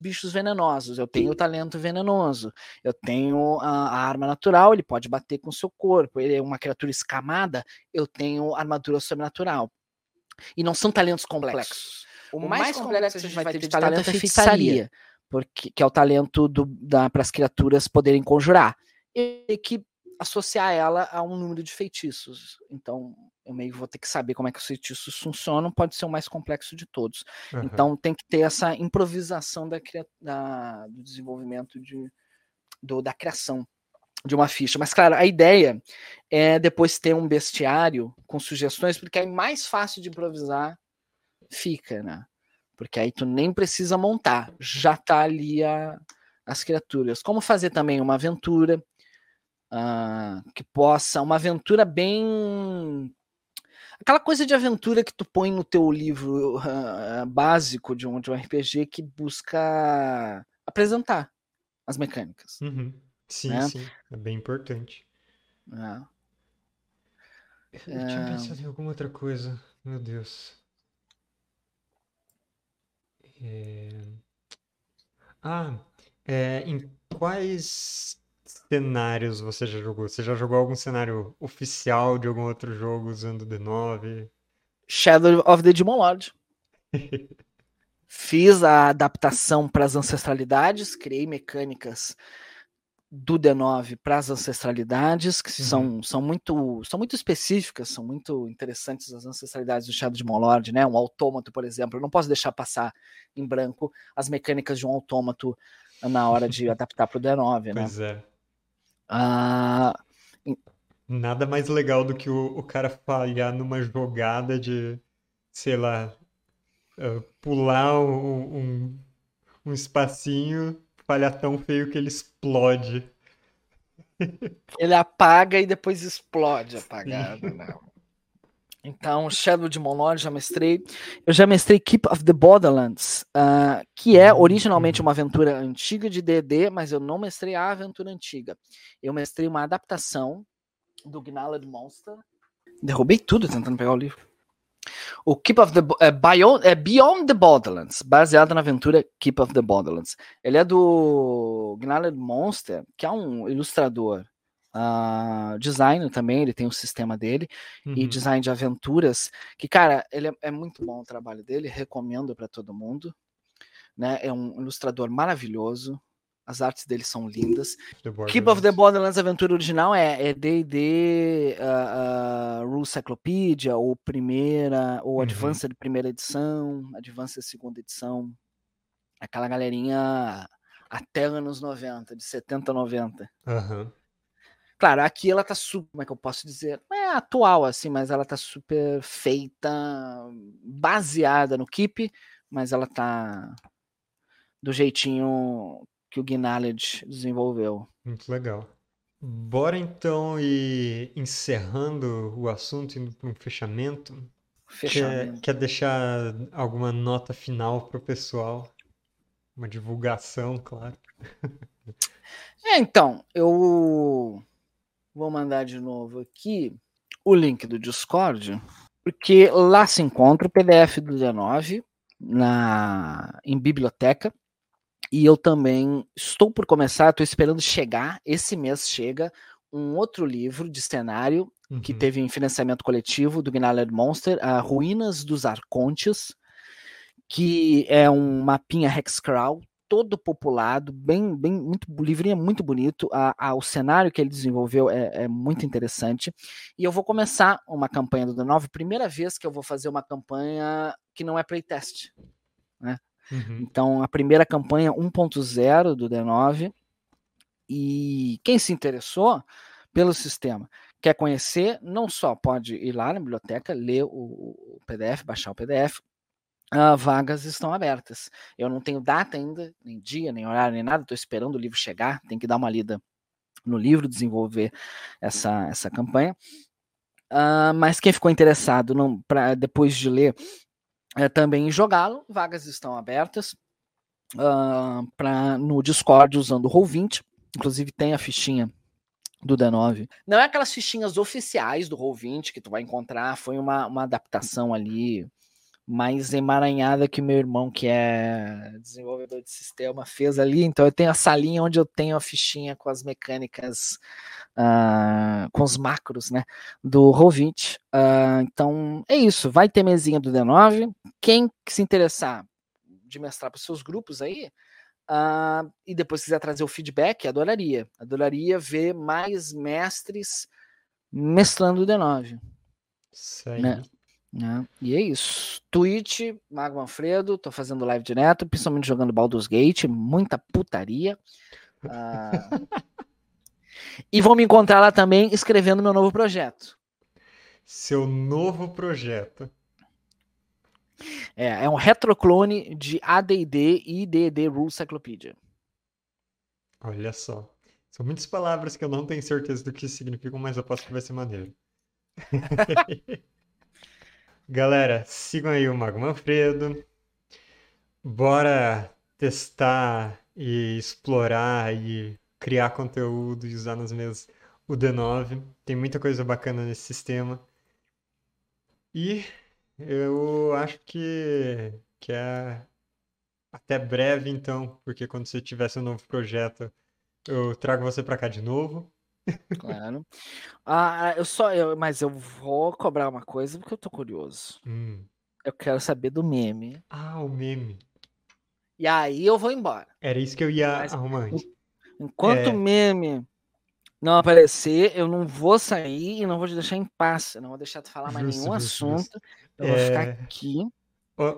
bichos venenosos. Eu tenho o talento venenoso. Eu tenho a, a, arma natural, ele pode bater com o seu corpo. Ele é uma criatura escamada, eu tenho armadura sobrenatural. E não são talentos complexos. O mais complexo que a gente vai ter de talento é feitiçaria, porque, que é o talento para as criaturas poderem conjurar. E que associar ela a um número de feitiços. Então, eu meio vou ter que saber como é que os feitiços funcionam, pode ser o mais complexo de todos. Uhum. Então, tem que ter essa improvisação da, da do desenvolvimento de, do, da criação de uma ficha. Mas, claro, a ideia é depois ter um bestiário com sugestões, porque aí mais fácil de improvisar fica, né? Porque aí tu nem precisa montar, já tá ali a, as criaturas. Como fazer também uma aventura uh, que possa, uma aventura bem aquela coisa de aventura que tu põe no teu livro uh, básico de um, de um RPG que busca apresentar as mecânicas. Uhum. Sim, né? sim. É bem importante. É. Eu tinha é... pensado em alguma outra coisa. Meu Deus. É... Ah, é, em quais cenários você já jogou? Você já jogou algum cenário oficial de algum outro jogo usando D9? Shadow of the Demon Lord. Fiz a adaptação para as ancestralidades, criei mecânicas do D9 para as ancestralidades, que uhum. são, são, muito, são muito específicas, são muito interessantes as ancestralidades do Shadow de Molord, né? Um autômato, por exemplo, eu não posso deixar passar em branco as mecânicas de um autômato na hora de adaptar para o D9, né? Pois é. Ah, Nada mais legal do que o, o cara falhar numa jogada de, sei lá, uh, pular um, um, um espacinho falhar tão feio que ele explode. Ele apaga e depois explode apagado, né? Então, Shadow de Monor já mestrei. Eu já mestrei Keep of the Borderlands, uh, que é originalmente uma aventura antiga de D&D, mas eu não mestrei a aventura antiga. Eu mestrei uma adaptação do Gnalled Monster. Derrubei tudo tentando pegar o livro. O Keep of the é, Beyond, é Beyond the Borderlands, baseado na aventura Keep of the Borderlands. Ele é do Gnarled Monster, que é um ilustrador, uh, designer também, ele tem o um sistema dele, uhum. e design de aventuras, que, cara, ele é, é muito bom o trabalho dele, recomendo para todo mundo. Né? É um ilustrador maravilhoso, as artes dele são lindas. Keep of the Borderlands aventura original é D&D é uh, uh, Rule Cyclopedia, ou primeira, ou uhum. Advanced primeira edição, Advanced segunda edição. Aquela galerinha até anos 90, de 70 a 90. Uhum. Claro, aqui ela tá super, como é que eu posso dizer? Não é atual assim, mas ela tá super feita, baseada no Keep, mas ela tá do jeitinho que o Gnaled desenvolveu. Muito legal. Bora então ir encerrando o assunto, indo para um fechamento. Fechamento. Quer, quer deixar alguma nota final para o pessoal? Uma divulgação, claro. É, então, eu vou mandar de novo aqui o link do Discord, porque lá se encontra o PDF do 19 na, em biblioteca. E eu também estou por começar, estou esperando chegar, esse mês chega, um outro livro de cenário uhum. que teve em financiamento coletivo do Gnarled Monster, a Ruínas dos Arcontes, que é um mapinha Hexcrawl todo populado, bem, bem, muito, o livrinho é muito bonito, a, a, o cenário que ele desenvolveu é, é, muito interessante, e eu vou começar uma campanha do D9, primeira vez que eu vou fazer uma campanha que não é playtest, né? Uhum. Então, a primeira campanha 1.0 do D9. E quem se interessou pelo sistema, quer conhecer, não só pode ir lá na biblioteca, ler o, PDF, baixar o PDF, Uh, vagas estão abertas. Eu não tenho data ainda, nem dia, nem horário, nem nada. Estou esperando o livro chegar. Tem que dar uma lida no livro, desenvolver essa, essa campanha. Uh, mas quem ficou interessado, não, pra, depois de ler é, também jogá-lo. Vagas estão abertas uh, no Discord usando o Roll20. Inclusive tem a fichinha do D9. Não é aquelas fichinhas oficiais do Roll20 que tu vai encontrar, foi uma, uma adaptação ali mais emaranhada que meu irmão, que é desenvolvedor de sistema, fez ali. Então eu tenho a salinha onde eu tenho a fichinha com as mecânicas, uh, com os macros, né, do Roll20. Uh, então é isso, vai ter mesinha do D9. Quem se interessar de mestrar para os seus grupos aí, uh, e depois quiser trazer o feedback, adoraria. Adoraria ver mais mestres mestrando o D9. Isso aí. Né? Né? E é isso. Twitch, Mago Manfredo, tô fazendo live direto, principalmente jogando Baldur's Gate, muita putaria. Ah... e vão me encontrar lá também escrevendo meu novo projeto. Seu novo projeto. É, é um retroclone de AD&D e D&D Rule Cyclopedia. Olha só. São muitas palavras que eu não tenho certeza do que significam, mas eu posso que vai ser maneiro. Galera, sigam aí o Mago Manfredo. Bora testar e explorar e criar conteúdo e usar nas mesas o D9. Tem muita coisa bacana nesse sistema. E eu acho que, que é até breve, então, porque quando você tiver seu novo projeto, eu trago você para cá de novo. Claro. Ah, eu só, eu, mas eu vou cobrar uma coisa porque eu tô curioso. Hum. Eu quero saber do meme. Ah, o meme. E aí eu vou embora. Era isso que eu ia mas, arrumar. Enquanto o é... meme não aparecer, eu não vou sair e não vou te deixar em paz. Eu não vou deixar de falar mais justo, nenhum justo, assunto. Justo. Eu é... vou ficar é, aqui.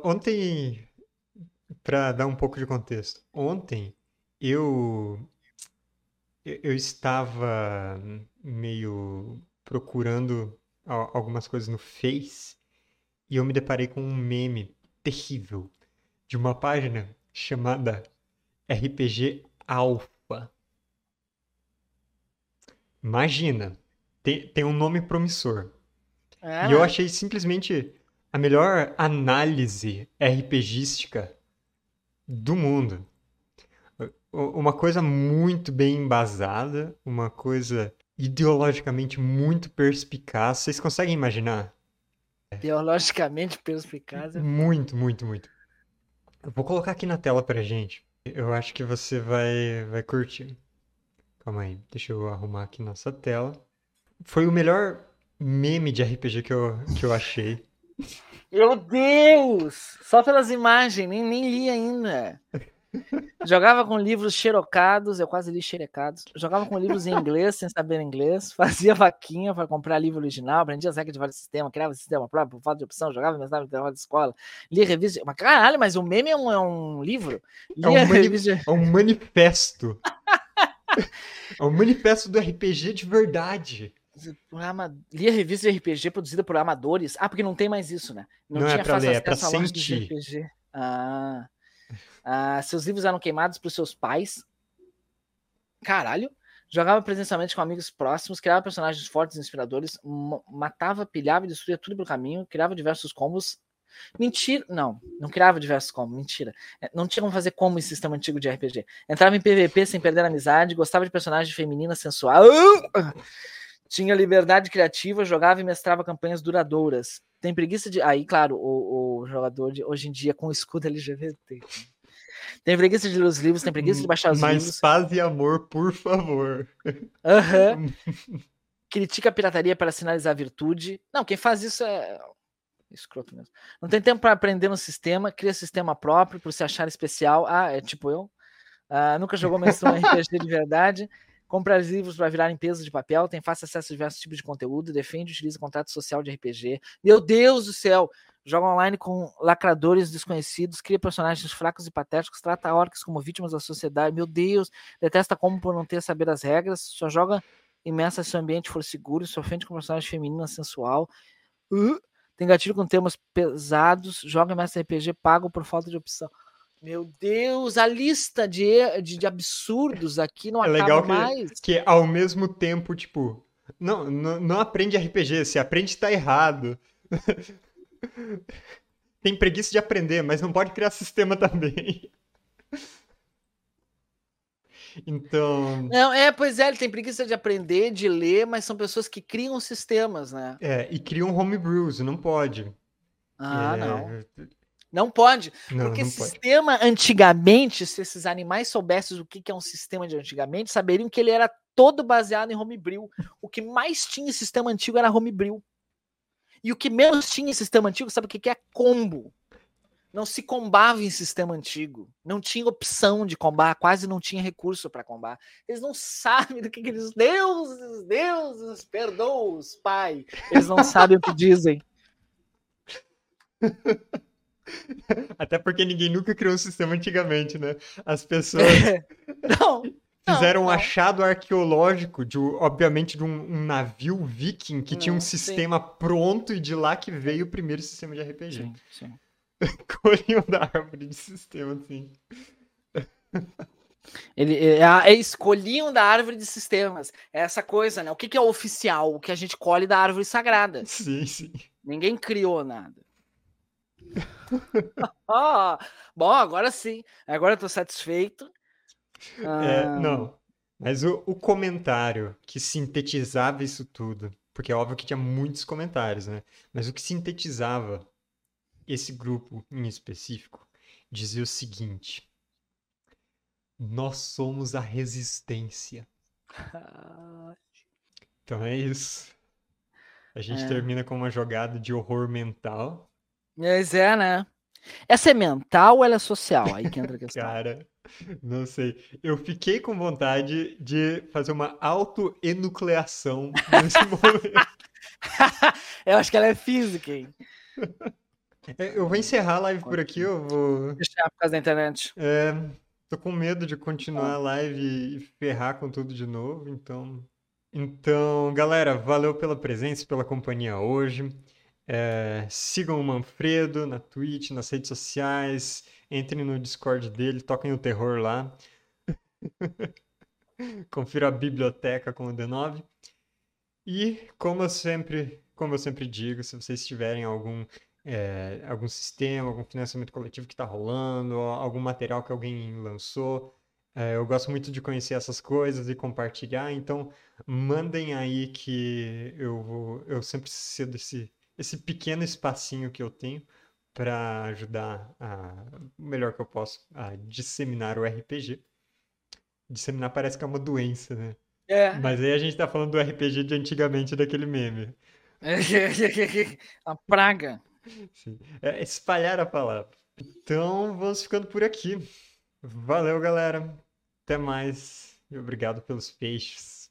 Ontem, para dar um pouco de contexto, ontem eu eu estava meio procurando algumas coisas no Face e eu me deparei com um meme terrível de uma página chamada RPG Alpha. Imagina, tem, tem um nome promissor. E eu achei simplesmente a melhor análise RPGística do mundo uma coisa muito bem embasada, uma coisa ideologicamente muito perspicaz. Vocês conseguem imaginar? Ideologicamente perspicaz. É muito, muito, muito. Eu vou colocar aqui na tela pra gente. Eu acho que você vai, vai curtir. Calma aí, deixa eu arrumar aqui nossa tela. Foi o melhor meme de RPG que eu, que eu achei. Meu Deus! Só pelas imagens, nem, nem li ainda. Jogava com livros xerocados, eu quase li xerecados. Jogava com livros em inglês, sem saber inglês. Fazia vaquinha para comprar livro original, aprendia as regras de vários sistemas, criava sistema próprio, por falta de opção, jogava mestrado de de escola, lia revista. Mas caralho, mas o meme é um, é um livro? Lia é um, revista... é um manifesto. é um manifesto do RPG de verdade. Lia revista de RPG produzida por amadores. Ah, porque não tem mais isso, né? Não, não tinha é pra ler, é pra sentir. Ah. Ah, seus livros eram queimados por seus pais. Caralho. Jogava presencialmente com amigos próximos, criava personagens fortes e inspiradores, matava, pilhava e destruía tudo pelo caminho, criava diversos combos. Mentira. Não, não criava diversos combos, mentira. É, não tinha como fazer como em sistema antigo de RPG. Entrava em PVP sem perder a amizade, gostava de personagens femininas sensual. Tinha liberdade criativa, jogava e mestrava campanhas duradouras. Tem preguiça de. Aí, claro, o, o jogador de, hoje em dia com escudo LGBT. Tem preguiça de ler os livros, tem preguiça de baixar os Mas livros. Mas paz e amor, por favor. Uhum. Critica a pirataria para sinalizar a virtude. Não, quem faz isso é escroto mesmo. Não tem tempo para aprender no sistema, cria sistema próprio por se achar especial. Ah, é tipo eu. Ah, nunca jogou mestrão RPG de verdade. Compra livros para virar peso de papel, tem fácil acesso a diversos tipos de conteúdo, defende e utiliza contrato social de RPG. Meu Deus do céu! Joga online com lacradores desconhecidos, cria personagens fracos e patéticos, trata orcs como vítimas da sociedade. Meu Deus, detesta como por não ter saber as regras, só joga imersa se o ambiente for seguro, se ofende com personagem feminina sensual. Uh, tem gatilho com temas pesados, joga imersa RPG pago por falta de opção. Meu Deus, a lista de, de, de absurdos aqui não é acaba legal que, mais. Que ao mesmo tempo, tipo, não, não, não aprende RPG, se aprende tá errado. Tem preguiça de aprender, mas não pode criar sistema também. Então. Não, é, pois é, ele tem preguiça de aprender, de ler, mas são pessoas que criam sistemas, né? É, e criam homebrews, não pode. Ah, é... não. Não pode. Não, porque não sistema pode. antigamente, se esses animais soubessem o que é um sistema de antigamente, saberiam que ele era todo baseado em homebrew. O que mais tinha em sistema antigo era homebrew. E o que menos tinha em sistema antigo, sabe o que é combo? Não se combava em sistema antigo. Não tinha opção de combar, quase não tinha recurso para combar. Eles não sabem do que, que eles. Deuses, deuses, perdoa-os, pai. Eles não sabem o que dizem. Até porque ninguém nunca criou um sistema antigamente, né? As pessoas não, fizeram não, um achado arqueológico, de, obviamente, de um, um navio viking que tinha um hum, sistema sim. pronto e de lá que veio o primeiro sistema de RPG. Sim, sim. Colhiam da árvore de sistema, assim. Ele, é, é, escolhiam da árvore de sistemas. É essa coisa, né? O que, que é oficial? O que a gente colhe da árvore sagrada. Sim, sim. Ninguém criou nada. oh, bom, agora sim. Agora eu tô satisfeito. É, ah... não. Mas o, o, comentário que sintetizava isso tudo, porque é óbvio que tinha muitos comentários, né? Mas o que sintetizava esse grupo em específico dizia o seguinte: Nós somos a resistência. então é isso. A gente é. termina com uma jogada de horror mental Pois é, né? Essa é mental ou ela é social? Aí que entra a questão. Cara, não sei. Eu fiquei com vontade de fazer uma autoenucleação nesse momento. eu acho que ela é física, hein? É, eu vou encerrar a live por aqui, eu vou. Deixar por causa da internet. É, tô com medo de continuar a live e ferrar com tudo de novo, então. Então, galera, valeu pela presença, pela companhia hoje. É, sigam o Manfredo na Twitch, nas redes sociais. Entrem no Discord dele, toquem o terror lá. Confira a biblioteca com o D9. E como eu sempre, como eu sempre digo, se vocês tiverem algum é, algum sistema, algum financiamento coletivo que está rolando, algum material que alguém lançou, é, eu gosto muito de conhecer essas coisas e compartilhar. Então mandem aí que eu vou, eu sempre cedo esse esse pequeno espacinho que eu tenho para ajudar a, o melhor que eu posso a disseminar o RPG. Disseminar parece que é uma doença, né? É. Mas aí a gente tá falando do RPG de antigamente daquele meme. a praga. Sim. É espalhar a palavra. Então, vamos ficando por aqui. Valeu, galera. Até mais. E obrigado pelos peixes.